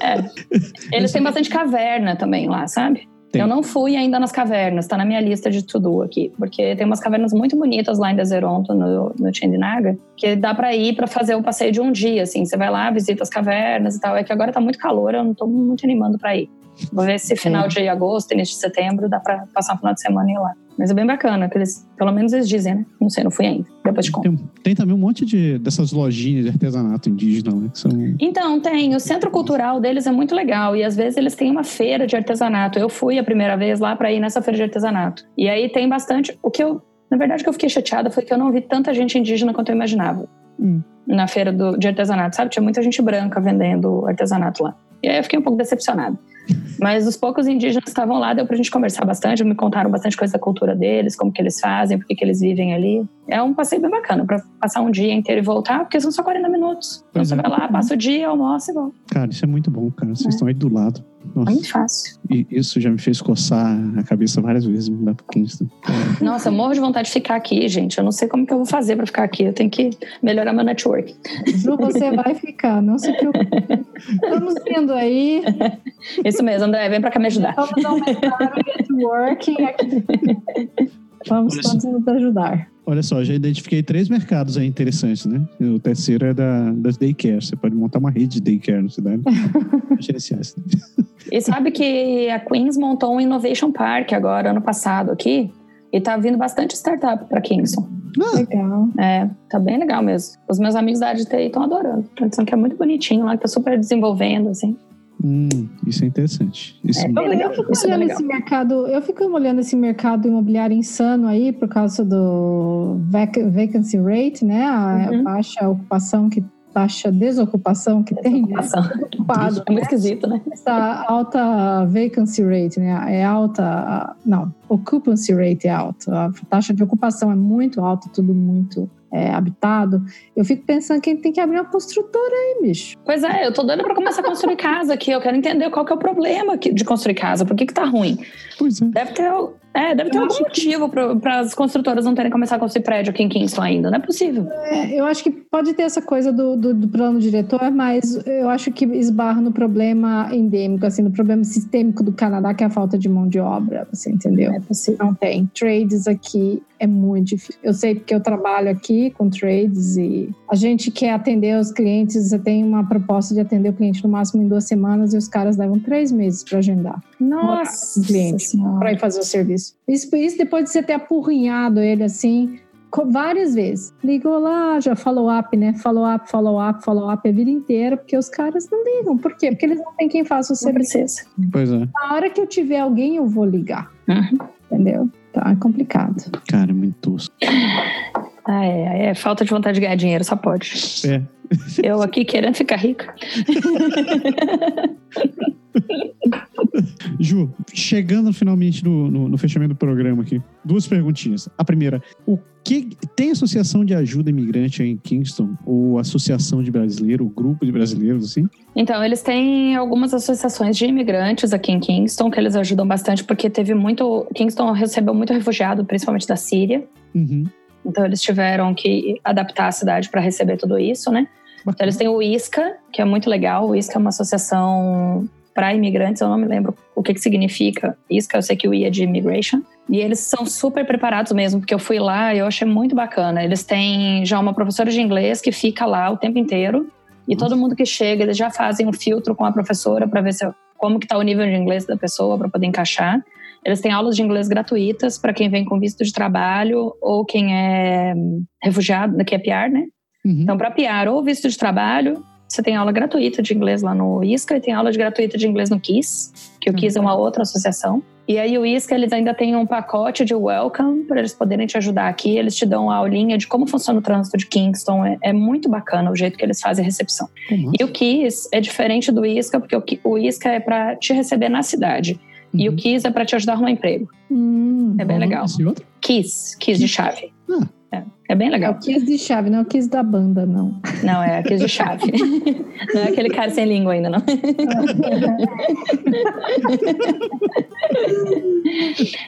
É. Eles têm bastante caverna também lá, sabe? Tem. Eu não fui ainda nas cavernas, tá na minha lista de tudo aqui, porque tem umas cavernas muito bonitas lá em Deseronto, no, no Tendinaga, que dá pra ir pra fazer o passeio de um dia, assim. Você vai lá, visita as cavernas e tal. É que agora tá muito calor, eu não tô muito animando pra ir. Vou ver se final de agosto, início de setembro, dá pra passar um final de semana e ir lá. Mas é bem bacana, que eles, pelo menos eles dizem, né? Não sei, não fui ainda. Depois te conto. Tem, tem também um monte de, dessas lojinhas de artesanato indígena, né? Que são. Então, tem. O centro cultural deles é muito legal. E às vezes eles têm uma feira de artesanato. Eu fui a primeira vez lá para ir nessa feira de artesanato. E aí tem bastante. O que eu. Na verdade, o que eu fiquei chateada foi que eu não vi tanta gente indígena quanto eu imaginava. Hum. Na feira do, de artesanato, sabe? Tinha muita gente branca vendendo artesanato lá. E aí eu fiquei um pouco decepcionada. Mas os poucos indígenas que estavam lá, deu pra gente conversar bastante, me contaram bastante coisa da cultura deles, como que eles fazem, por que eles vivem ali. É um passeio bem bacana pra passar um dia inteiro e voltar, porque são só 40 minutos. Então você é. vai lá, passa o dia, almoça e volta. Cara, isso é muito bom, cara. Vocês estão aí do lado. É Nossa, muito fácil. e isso já me fez coçar a cabeça várias vezes mudar pro Kingston. Nossa, eu morro de vontade de ficar aqui, gente. Eu não sei como que eu vou fazer pra ficar aqui. Eu tenho que melhorar meu network. Ju, você vai ficar, não se preocupe. Estamos indo aí. Isso mesmo, André, vem pra cá me ajudar. Vamos aumentar o networking aqui. Vamos todos nos ajudar. Olha só, já identifiquei três mercados aí interessantes, né? O terceiro é da, das daycare. Você pode montar uma rede de daycare na cidade. E sabe que a Queens montou um Innovation Park agora, ano passado, aqui. E tá vindo bastante startup pra Kingston. Legal. É, tá bem legal mesmo. Os meus amigos da área de TI estão adorando. Estão dizendo que é muito bonitinho lá, que tá super desenvolvendo, assim. Hum, isso é interessante. Isso É, Eu, bem legal. eu fico Isso é olhando legal. esse mercado, eu fico olhando esse mercado imobiliário insano aí por causa do vac- vacancy rate, né? A Uhum. baixa ocupação que taxa desocupação que tem, né? Ocupação. ocupado. É muito esquisito, né? Essa alta vacancy rate, né? É alta, não, occupancy rate é alta. A taxa de ocupação é muito alta, tudo muito é, habitado, eu fico pensando que tem que abrir uma construtora aí, bicho. Pois é, eu tô doida pra começar a construir casa aqui. Eu quero entender qual que é o problema de construir casa. Por que que tá ruim? Pois é. Deve ter, é, deve ter Eu algum motivo para as construtoras não terem começado a construir prédio aqui em Kingston ainda. Não é possível. É, eu acho que pode ter essa coisa do, do, do plano diretor, mas eu acho que esbarra no problema endêmico, assim, no problema sistêmico do Canadá, que é a falta de mão de obra, você entendeu? É possível. Não tem. Trades aqui é muito difícil. Eu sei porque eu trabalho aqui com trades e a gente quer atender os clientes, você tem uma proposta de atender o cliente no máximo em duas semanas e os caras levam três meses para agendar. Nossa, cliente para ir fazer o serviço. Isso, isso depois de você ter apurrinhado ele assim várias vezes. Ligou lá, já follow up, né? Follow up, follow up, follow up a vida inteira, porque os caras não ligam. Por quê? Porque eles não têm quem faça o Não serviço. precisa. Pois é. Na hora que eu tiver alguém, eu vou ligar. Uhum. Entendeu? Tá é complicado. Cara, é muito tosco. Ah, é, é falta de vontade de ganhar dinheiro, só pode. É. Eu aqui querendo ficar rica. Ju, chegando finalmente no, no, no fechamento do programa aqui, duas perguntinhas. A primeira, o que tem associação de ajuda imigrante aí em Kingston? Ou associação de brasileiro, grupo de brasileiros, assim? Então, eles têm algumas associações de imigrantes aqui em Kingston, que eles ajudam bastante, porque teve muito. Kingston recebeu muito refugiado, principalmente da Síria. Uhum. Então, eles tiveram que adaptar a cidade para receber tudo isso, né? Então, eles têm o ISCA, que é muito legal. O ISCA é uma associação para imigrantes, eu não me lembro o que, que significa ISCA, eu sei que o I é de Immigration. E eles são super preparados mesmo, porque eu fui lá e eu achei muito bacana. Eles têm já uma professora de inglês que fica lá o tempo inteiro. E todo mundo que chega, eles já fazem um filtro com a professora para ver se, como que tá o nível de inglês da pessoa, para poder encaixar. Eles têm aulas de inglês gratuitas para quem vem com visto de trabalho ou quem é hum, refugiado, que é PR, né? Uhum. Então, para PR ou visto de trabalho, você tem aula gratuita de inglês lá no ISCA e tem aula de gratuita de inglês no KISS, que o KISS é uma outra associação. E aí o ISCA, eles ainda têm um pacote de welcome para eles poderem te ajudar aqui. Eles te dão a aulinha de como funciona o trânsito de Kingston. É, é muito bacana o jeito que eles fazem a recepção. Massa. E o KISS é diferente do ISCA, porque o, o ISCA é para te receber na cidade. E o Uhum. KISS é para te ajudar a arrumar emprego. Hum, É bem legal. KISS, KISS de chave. Ah. É, é bem é legal. o Kiss de chave, não é o Kiss da banda, não. Não, é KISS de chave. não é aquele cara sem língua ainda, não.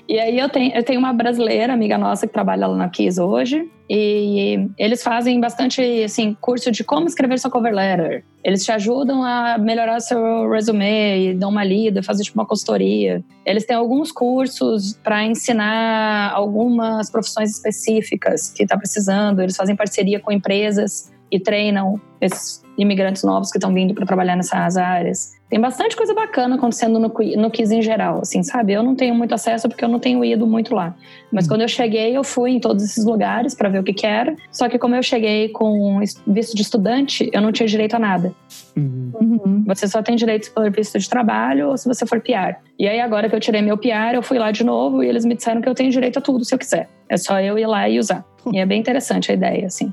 E aí eu tenho, eu tenho uma brasileira, amiga nossa, que trabalha lá na Kiss hoje. E eles fazem bastante, assim, curso de como escrever seu cover letter. Eles te ajudam a melhorar seu resume e dão uma lida, fazer tipo uma consultoria. Eles têm alguns cursos para ensinar algumas profissões específicas que está precisando. Eles fazem parceria com empresas e treinam esses imigrantes novos que estão vindo para trabalhar nessas áreas. Tem bastante coisa bacana acontecendo no, no Kiss em geral, assim, sabe? Eu não tenho muito acesso porque eu não tenho ido muito lá. Mas Hum. quando eu cheguei, eu fui em todos esses lugares para ver o que, que era. Só que como eu cheguei com visto de estudante, eu não tinha direito a nada. Uhum. Uhum. Você só tem direito for visto de trabalho ou se você for PR. E aí agora que eu tirei meu PR, eu fui lá de novo e eles me disseram que eu tenho direito a tudo se eu quiser. É só eu ir lá e usar. E é bem interessante a ideia, assim.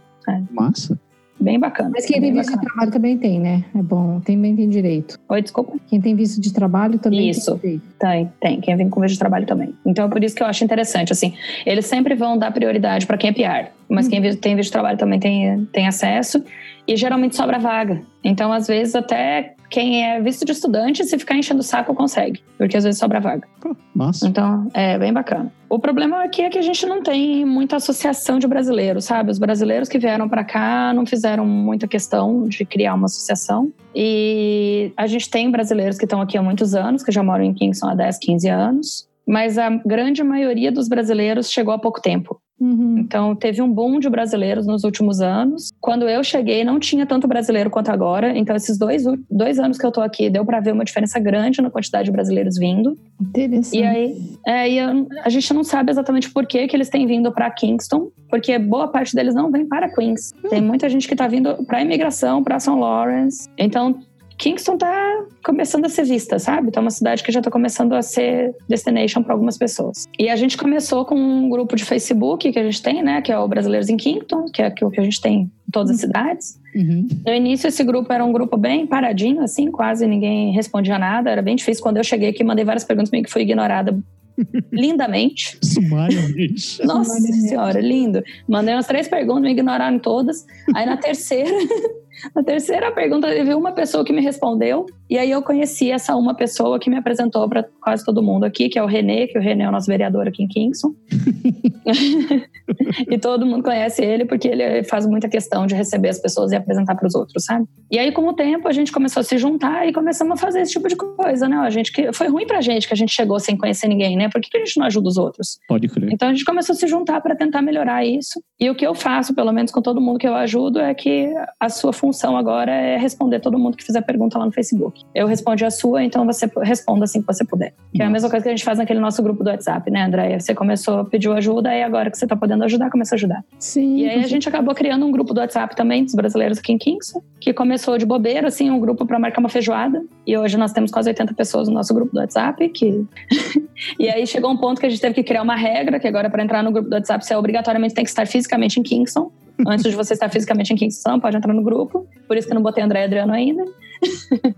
Massa. Bem bacana. Mas quem tem visto de trabalho também tem, né? É bom, também tem direito. Oi, desculpa. Quem tem visto de trabalho também Isso. tem direito. Tem, tem. Quem vem com visto de trabalho também. Então é por isso que eu acho interessante, assim. Eles sempre vão dar prioridade para quem é PR. Mas quem vi- tem visto de trabalho também tem, tem acesso. E geralmente sobra vaga. Então, às vezes, até quem é visto de estudante, se ficar enchendo o saco, consegue. Porque às vezes sobra vaga. Pô, massa. Então, é bem bacana. O problema aqui é que a gente não tem muita associação de brasileiros, sabe? Os brasileiros que vieram para cá não fizeram muita questão de criar uma associação. E a gente tem brasileiros que estão aqui há muitos anos, que já moram em Kingston há 10, 15 anos. Mas a grande maioria dos brasileiros chegou há pouco tempo. Uhum. Então, teve um boom de brasileiros nos últimos anos. Quando eu cheguei, não tinha tanto brasileiro quanto agora. Então, esses dois, dois anos que eu tô aqui, deu para ver uma diferença grande na quantidade de brasileiros vindo. Interessante. E aí, é, e a gente não sabe exatamente por que, que eles têm vindo para Kingston, porque boa parte deles não vem para Queens. Tem muita gente que está vindo para imigração, para São Lawrence. Então, Kingston tá começando a ser vista, sabe? Tá uma cidade que já tá começando a ser destination para algumas pessoas. E a gente começou com um grupo de Facebook que a gente tem, né? Que é o Brasileiros em Kingston, que é o que a gente tem em todas as cidades. Uhum. No início, esse grupo era um grupo bem paradinho, assim, quase ninguém respondia nada. Era bem difícil. Quando eu cheguei aqui, mandei várias perguntas, meio que fui ignorada lindamente. Sumariamente. Nossa Sumariamente. senhora, lindo. Mandei umas três perguntas, me ignoraram todas. Aí na terceira, na terceira pergunta, teve uma pessoa que me respondeu. E aí eu conheci essa uma pessoa que me apresentou para quase todo mundo aqui, que é o Renê, que o Renê é o nosso vereador aqui em Kingston. e todo mundo conhece ele porque ele faz muita questão de receber as pessoas e apresentar para os outros, sabe? E aí, com o tempo, a gente começou a se juntar e começamos a fazer esse tipo de coisa, né? A gente que foi ruim pra gente que a gente chegou sem conhecer ninguém, né? Por que que a gente não ajuda os outros? Pode crer. Então a gente começou a se juntar para tentar melhorar isso. E o que eu faço, pelo menos com todo mundo que eu ajudo, é que a sua função agora é responder todo mundo que fizer pergunta lá no Facebook. Eu respondi a sua, então você responda assim que você puder. Que é a mesma coisa que a gente faz naquele nosso grupo do WhatsApp, né, Andréia? Você começou, pediu ajuda, e agora que você tá podendo ajudar, começa a ajudar. Sim. E aí a gente acabou criando um grupo do WhatsApp também dos brasileiros aqui em Kingston, que começou de bobeira, assim, um grupo para marcar uma feijoada. E hoje nós temos quase 80 pessoas no nosso grupo do WhatsApp, que e aí chegou um ponto que a gente teve que criar uma regra, que agora para entrar no grupo do WhatsApp você obrigatoriamente tem que estar fisicamente em Kingston. Antes de você estar fisicamente em Kingston, pode entrar no grupo. Por isso que eu não botei André e Adriano ainda.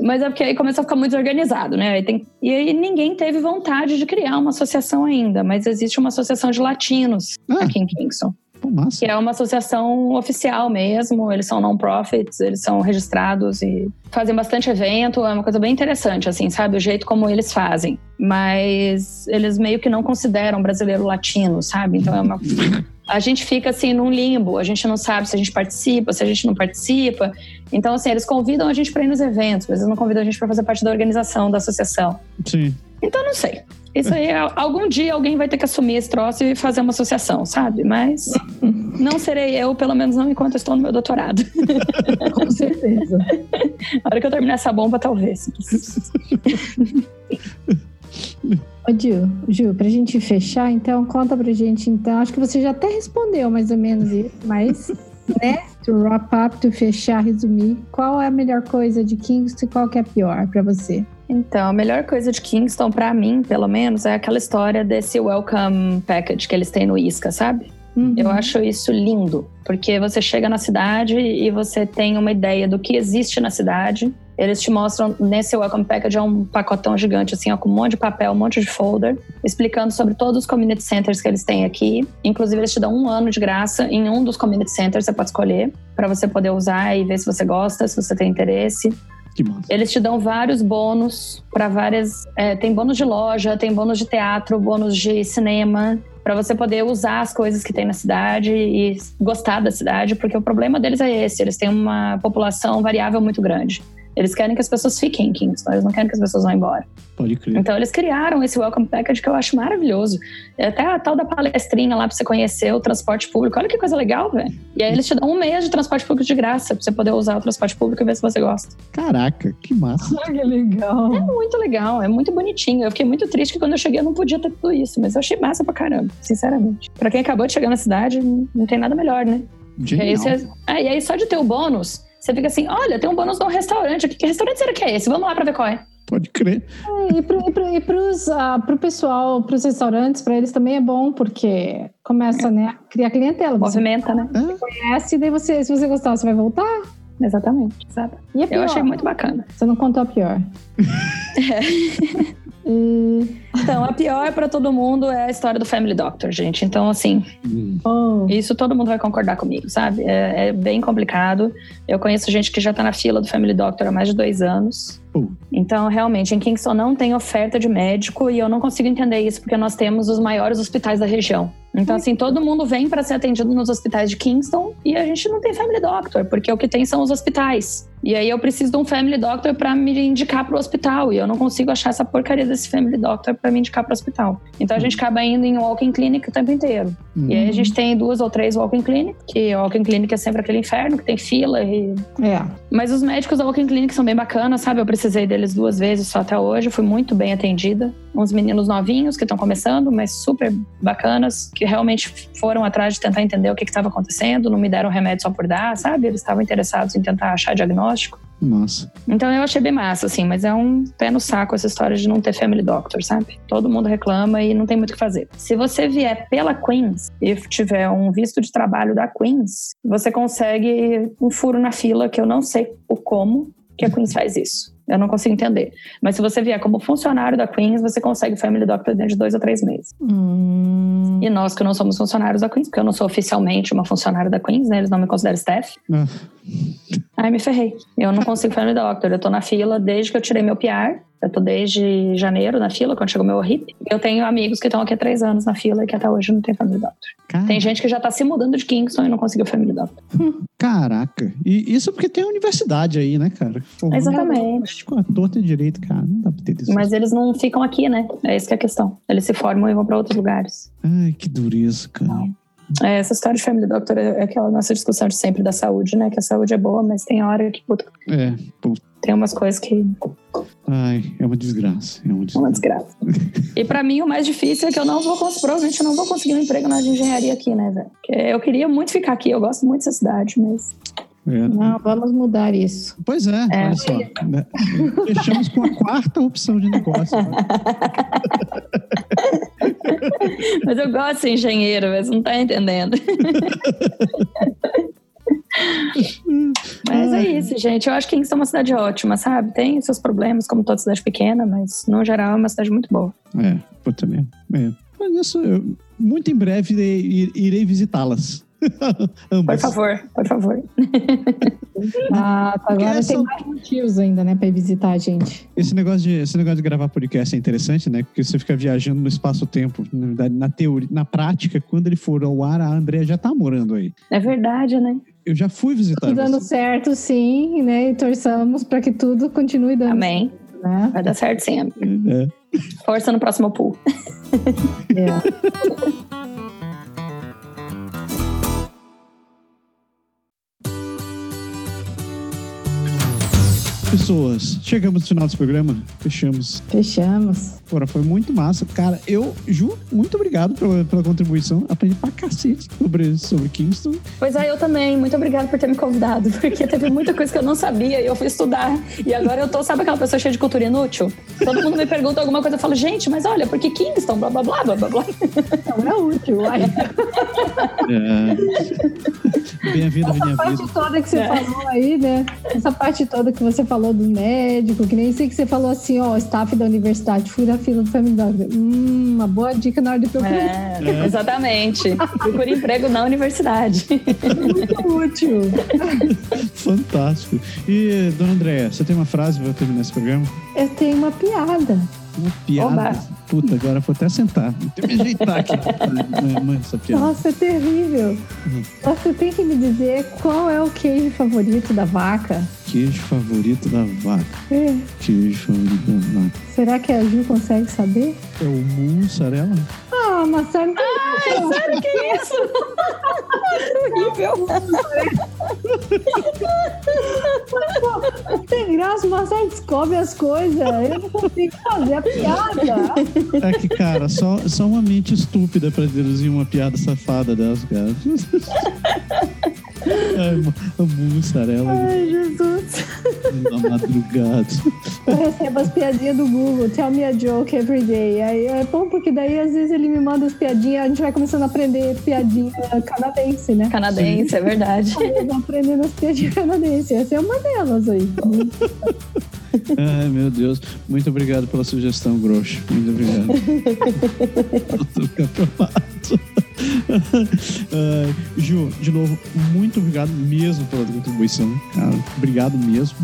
Mas é porque aí começou a ficar muito desorganizado, né? Aí tem- E aí ninguém teve vontade de criar uma associação ainda, mas existe uma associação de latinos Ah. aqui em Kingston Pô, que é uma associação oficial mesmo, eles são non-profits, eles são registrados e fazem bastante evento, é uma coisa bem interessante, assim, sabe? O jeito como eles fazem. Mas eles meio que não consideram brasileiro latino, sabe? Então é uma. A gente fica assim num limbo, a gente não sabe se a gente participa, se a gente não participa. Então, assim, eles convidam a gente para ir nos eventos, mas eles não convidam a gente para fazer parte da organização, da associação. Sim. Então, não sei. Isso aí, algum dia alguém vai ter que assumir esse troço e fazer uma associação, sabe? Mas não serei eu, pelo menos não enquanto eu estou no meu doutorado. Com certeza. Na hora que eu terminar essa bomba, talvez. Ô, Gil, Gil, pra gente fechar, então, conta pra gente, então. Acho que você já até respondeu mais ou menos isso, mas, né? To wrap up, to fechar, resumir, qual é a melhor coisa de Kingston e qual que é a pior pra você? Então, a melhor coisa de Kingston, pra mim, pelo menos, é aquela história desse welcome package que eles têm no Isca, sabe? Uhum. Eu acho isso lindo, porque você chega na cidade e você tem uma ideia do que existe na cidade. Eles te mostram nesse Welcome Package é um pacotão gigante, assim, ó, com um monte de papel, um monte de folder, explicando sobre todos os community centers que eles têm aqui. Inclusive, eles te dão um ano de graça em um dos community centers, você pode escolher, para você poder usar e ver se você gosta, se você tem interesse. Eles te dão vários bônus para várias. é, tem bônus de loja, tem bônus de teatro, bônus de cinema, para você poder usar as coisas que tem na cidade e gostar da cidade, porque o problema deles é esse: eles têm uma população variável muito grande. Eles querem que as pessoas fiquem em Kingston, eles não querem que as pessoas vão embora. Pode crer. Então eles criaram esse Welcome Package que eu acho maravilhoso. É Até a tal da palestrinha lá pra você conhecer o transporte público. Olha que coisa legal, velho. E aí eles te dão um mês de transporte público de graça pra você poder usar o transporte público e ver se você gosta. Caraca, que massa. que legal. É muito legal, é muito bonitinho. Eu fiquei muito triste que quando eu cheguei eu não podia ter tudo isso, mas eu achei massa pra caramba, sinceramente. Pra quem acabou de chegar na cidade, não tem nada melhor, né? E aí, Genial. você- é, e aí só de ter o bônus, você fica assim: olha, tem um bônus de um restaurante aqui. Que restaurante será que é esse? Vamos lá pra ver qual é. Pode crer. É, e pro, e pro, e pros, pro pessoal, pros restaurantes, pra eles também é bom, porque começa, né, a criar clientela. Você Movimenta, né? conhece, e daí você, se você gostar, você vai voltar. Exatamente. Exato. E a pior? Eu achei muito bacana. Você não contou a pior. E- Então, a pior pra todo mundo é a história do Family Doctor, gente. Então, assim, Hum. oh, isso todo mundo vai concordar comigo, sabe? É, é bem complicado. Eu conheço gente que já tá na fila do Family Doctor há mais de dois anos. Pô. Então, realmente, em Kingston não tem oferta de médico e eu não consigo entender isso porque nós temos os maiores hospitais da região. Então, assim, todo mundo vem para ser atendido nos hospitais de Kingston e a gente não tem Family Doctor, porque o que tem são os hospitais. E aí eu preciso de um Family Doctor para me indicar pro hospital e eu não consigo achar essa porcaria desse Family Doctor para me indicar pro hospital. Então a gente acaba indo em walk-in clinic o tempo inteiro. E aí a gente tem duas ou três walk-in clinic, que walk-in clinic é sempre aquele inferno que tem fila e é. mas os médicos da Walking Clinic são bem bacanas, sabe? Eu precisei deles duas vezes só até hoje, fui muito bem atendida. Uns meninos novinhos que estão começando, mas super bacanas, que realmente foram atrás de tentar entender o que estava acontecendo, não me deram remédio só por dar, sabe? Eles estavam interessados em tentar achar diagnóstico. Massa. Então eu achei bem massa, assim, mas é um pé no saco essa história de não ter family doctor, sabe? Todo mundo reclama e não tem muito o que fazer. Se você vier pela Queens e tiver um visto de trabalho da Queens, você consegue um furo na fila que eu não sei o como. que a Queens faz isso. Eu não consigo entender. Mas se você vier como funcionário da Queens, você consegue Family Doctor dentro de dois ou três meses. Hum, E nós que não somos funcionários da Queens, porque eu não sou oficialmente uma funcionária da Queens, né? Eles não me consideram staff. Ah, Aí me ferrei. Eu não consigo Family Doctor. Eu tô na fila desde que eu tirei meu PR. Eu tô desde janeiro na fila, quando chegou meu HIP. Eu tenho amigos que estão aqui há três anos na fila e que até hoje não tem Family Doctor. cara- Tem gente que já tá se mudando de Kingston e não conseguiu Family Doctor. Caraca. E isso porque tem a universidade aí, né, cara? Exatamente. Com a torta e direito, cara. Não dá pra ter isso. Mas eles não ficam aqui, né? É isso que é a questão. Eles se formam e vão pra outros lugares. Ai, que dureza, cara. É, essa história de Family Doctor é é aquela nossa discussão de sempre da saúde, né? Que a saúde é boa, mas tem hora que puta, É, pô, tem umas coisas que ai, é uma desgraça. É uma é uma desgraça. desgraça. e pra mim o mais difícil é que eu não vou cons- provavelmente eu não vou conseguir um emprego na área de engenharia aqui, né, velho? Eu queria muito ficar aqui, eu gosto muito dessa cidade, mas É. não, vamos mudar isso. Pois é, É. olha só. né? Fechamos com a quarta opção de negócio. né? mas eu gosto de ser engenheiro, mas não tá entendendo. Mas é isso, gente. Eu acho que Kingston é uma cidade ótima, sabe? Tem seus problemas, como toda cidade pequena, mas no geral é uma cidade muito boa. É, puta mesmo. É. Mas isso, eu, muito em breve irei, irei visitá-las. Ambas. Por favor, por favor. Ah, tá, agora Porque tem mais motivos ainda, né, pra ir visitar a gente. Esse negócio, de, esse negócio de gravar podcast é interessante, né? Porque você fica viajando no espaço-tempo. Na verdade, na teoria, na prática, quando ele for ao ar, a Andrea já tá morando aí. É verdade, né? Eu já fui visitar Tudo dando você. certo, sim, né? E torçamos para que tudo continue dando Amém. certo, né? Vai dar certo sim. amiga. É. Força no próximo pool. É. Pessoas, chegamos no final desse programa. Fechamos. Fechamos. Porra, foi muito massa. Cara, eu, Ju, muito obrigado pela, pela contribuição. Aprendi pra cacete sobre, sobre Kingston. Pois é, eu também. Muito obrigada por ter me convidado, porque teve muita coisa que eu não sabia e eu fui estudar. E agora eu tô, sabe aquela pessoa cheia de cultura inútil? Todo mundo me pergunta alguma coisa, eu falo, gente, mas olha, porque Kingston, blá blá blá blá blá blá. Não é útil. Ai, É... Bem-vindo à minha essa vida. parte toda que você É. falou aí, né? Essa parte toda que você falou do médico, que nem sei que você falou assim, ó, staff da universidade, fui na fila do Family Doctor. Hum, uma boa dica na hora de procurar. É, exatamente. Procure emprego na universidade. Muito útil. Fantástico. E, dona Andréia, você tem uma frase para terminar esse programa? Eu tenho uma piada. Uma piada. Oba. Puta, agora vou até sentar. Vou até me ajeitar aqui. Mãe, mãe, essa piada. Nossa, é terrível. Uhum. Você tem que me dizer qual é o queijo favorito da vaca. Queijo favorito da vaca. É. Queijo favorito da vaca. Será que a Ju consegue saber? É o mussarela? Ah, Marcelo, Sério que é isso? Horrível. não tem graça, o Marcelo descobre as coisas. Eu não consigo fazer a piada. É que, cara, só, só uma mente estúpida pra deduzir uma piada safada dessa, cara. Ai, mu- a mussarela Ai, Jesus. na madrugada. Eu recebo as piadinhas do Google, tell me a joke every day. Aí é bom porque daí às vezes ele me manda as piadinhas, a gente vai começando a aprender piadinha canadense, né? Canadense, é verdade. Eu vou aprendendo as piadinhas canadenses. Essa é uma delas aí. Ai, meu Deus. Muito obrigado pela sugestão, Grosso. Muito obrigado. Ai, Ju, de novo, muito obrigado mesmo pela contribuição, cara. Obrigado mesmo.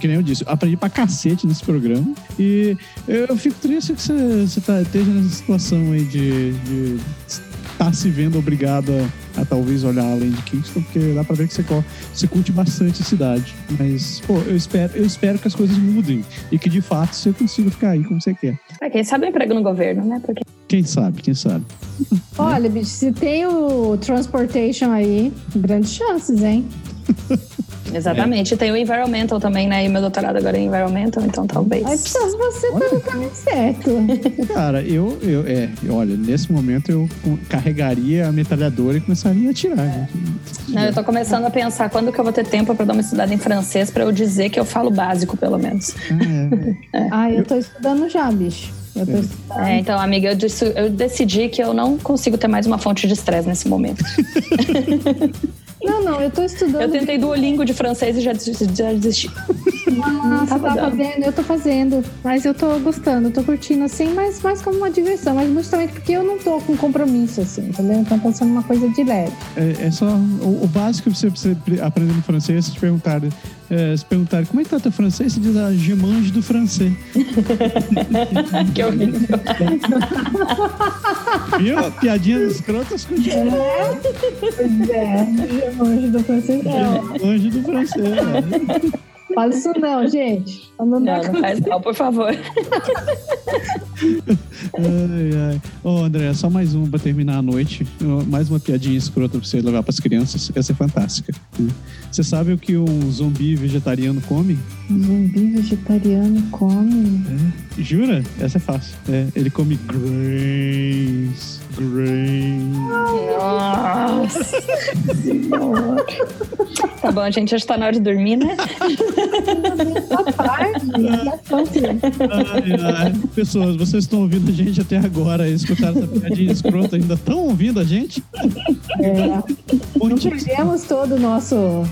Que nem eu disse, aprendi pra cacete nesse programa. E eu fico triste que você, você tá, esteja nessa situação aí de, de estar se vendo obrigado a, talvez olhar além de Kingston, porque dá pra ver que você, você curte bastante a cidade. Mas, pô, eu espero, eu espero que as coisas mudem e que de fato você consiga ficar aí como você quer. É, quem sabe um emprego no governo, né? Porque Quem sabe, quem sabe. Olha, bicho, se tem o transportation aí, grandes chances, hein? Exatamente. Tem o environmental também, né? E meu doutorado agora é em environmental, então talvez. Aí precisa você tá no caminho certo. Cara, eu, eu, é, olha, nesse momento eu carregaria a metralhadora e começaria a atirar. gente. Não, eu tô começando a pensar quando que eu vou ter tempo pra dar uma estudada em francês pra eu dizer que eu falo básico, pelo menos. Ah, é. Ah, eu tô estudando já, bicho. Eu tô É. estudando. É, então, amiga, eu, disse- eu decidi que eu não consigo ter mais uma fonte de estresse nesse momento. Não, não, eu tô estudando. Eu tentei Duolingo de francês e já desisti. Já desisti. Não tava tá dando. fazendo, eu tô fazendo. Mas eu tô gostando, tô curtindo assim, mas mais como uma diversão. Mas justamente porque eu não tô com compromisso, assim, entendeu? Então tá sendo uma coisa de leve. É, é só o, o básico que você precisa pre- aprender no francês, se te perguntarem, é, se perguntarem como é que tá teu francês, você diz ah, je mange do francês. Que horrível. Viu? Piadinhas escrotas com je Pois é, longe do francês. Não, mange do francês. né? Fala isso não, gente. Não, Não, não faz mal, por favor. Ai, ai. Ô, André, só mais um pra terminar a noite. Mais uma piadinha escrota pra você levar pras crianças. Essa é fantástica. Você sabe o que um zumbi vegetariano come? Zumbi vegetariano come. Jura? Essa é fácil. É, ele come grains. Nossa. Tá bom, gente, acho que tá na hora de dormir, né? Boa tarde. bastante. Ai, ai. Pessoas, vocês estão ouvindo a gente até agora, escutaram essa piadinha escrota, ainda estão ouvindo a gente? É, não perdemos todo o nosso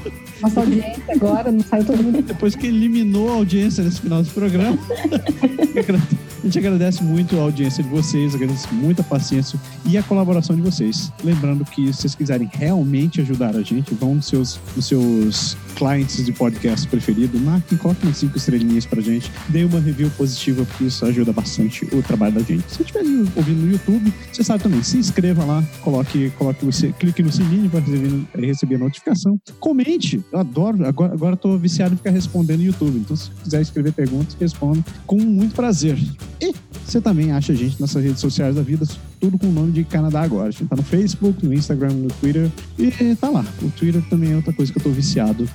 nossa audiência agora, não saiu todo mundo. Depois que eliminou a audiência nesse final do programa. A gente agradece muito a audiência de vocês, agradece muito a paciência e a colaboração de vocês. Lembrando que se vocês quiserem realmente ajudar a gente, vão nos seus, nos seus clientes de podcast preferido, marquem, coloquem cinco estrelinhas pra gente, dê uma review positiva, porque isso ajuda bastante o trabalho da gente. Se você estiver ouvindo no YouTube, você sabe também, se inscreva lá, coloque, coloque você, clique no sininho para receber, receber a notificação. Comente, eu adoro, agora, agora tô viciado em ficar respondendo no YouTube, então se quiser escrever perguntas, respondo com muito prazer. E você também acha a gente nessas redes sociais da vida, tudo com o nome de Canadá Agora. A gente tá no Facebook, no Instagram, no Twitter e tá lá. O Twitter também é outra coisa que eu tô viciado,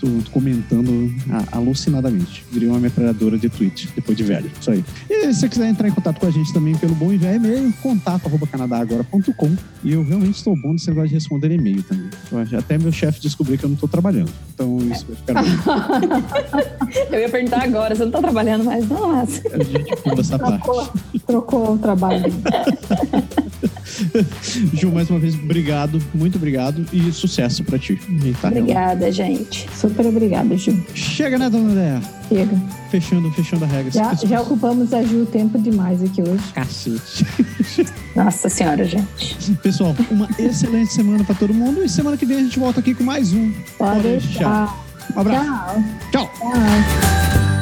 tô, tô comentando alucinadamente. Virei uma metralhadora de tweet, depois de velho. Isso aí. E se você quiser entrar em contato com a gente também pelo bom e velho e-mail, contato arroba canadagora.com. E eu realmente estou bom nesse negócio de responder e-mail também. Eu até meu chefe descobriu que eu não tô trabalhando. Então isso vai ficar bem. Eu ia perguntar agora, você não tá trabalhando mais, não, mas... A gente pula essa parte. Trocou, trocou o trabalho dele. Ju, mais uma vez, obrigado, muito obrigado e sucesso pra ti. Tá Obrigada, gente. Super obrigada, Ju. Chega, né, dona Andréa? Chega. Fechando, fechando a regra. Já, já ocupamos a Ju tempo demais aqui hoje. Cacete. Nossa senhora, gente. Pessoal, uma excelente semana pra todo mundo e semana que vem a gente volta aqui com mais um. Pode deixar. deixar. Um abraço. Tchau. Tchau. Tchau.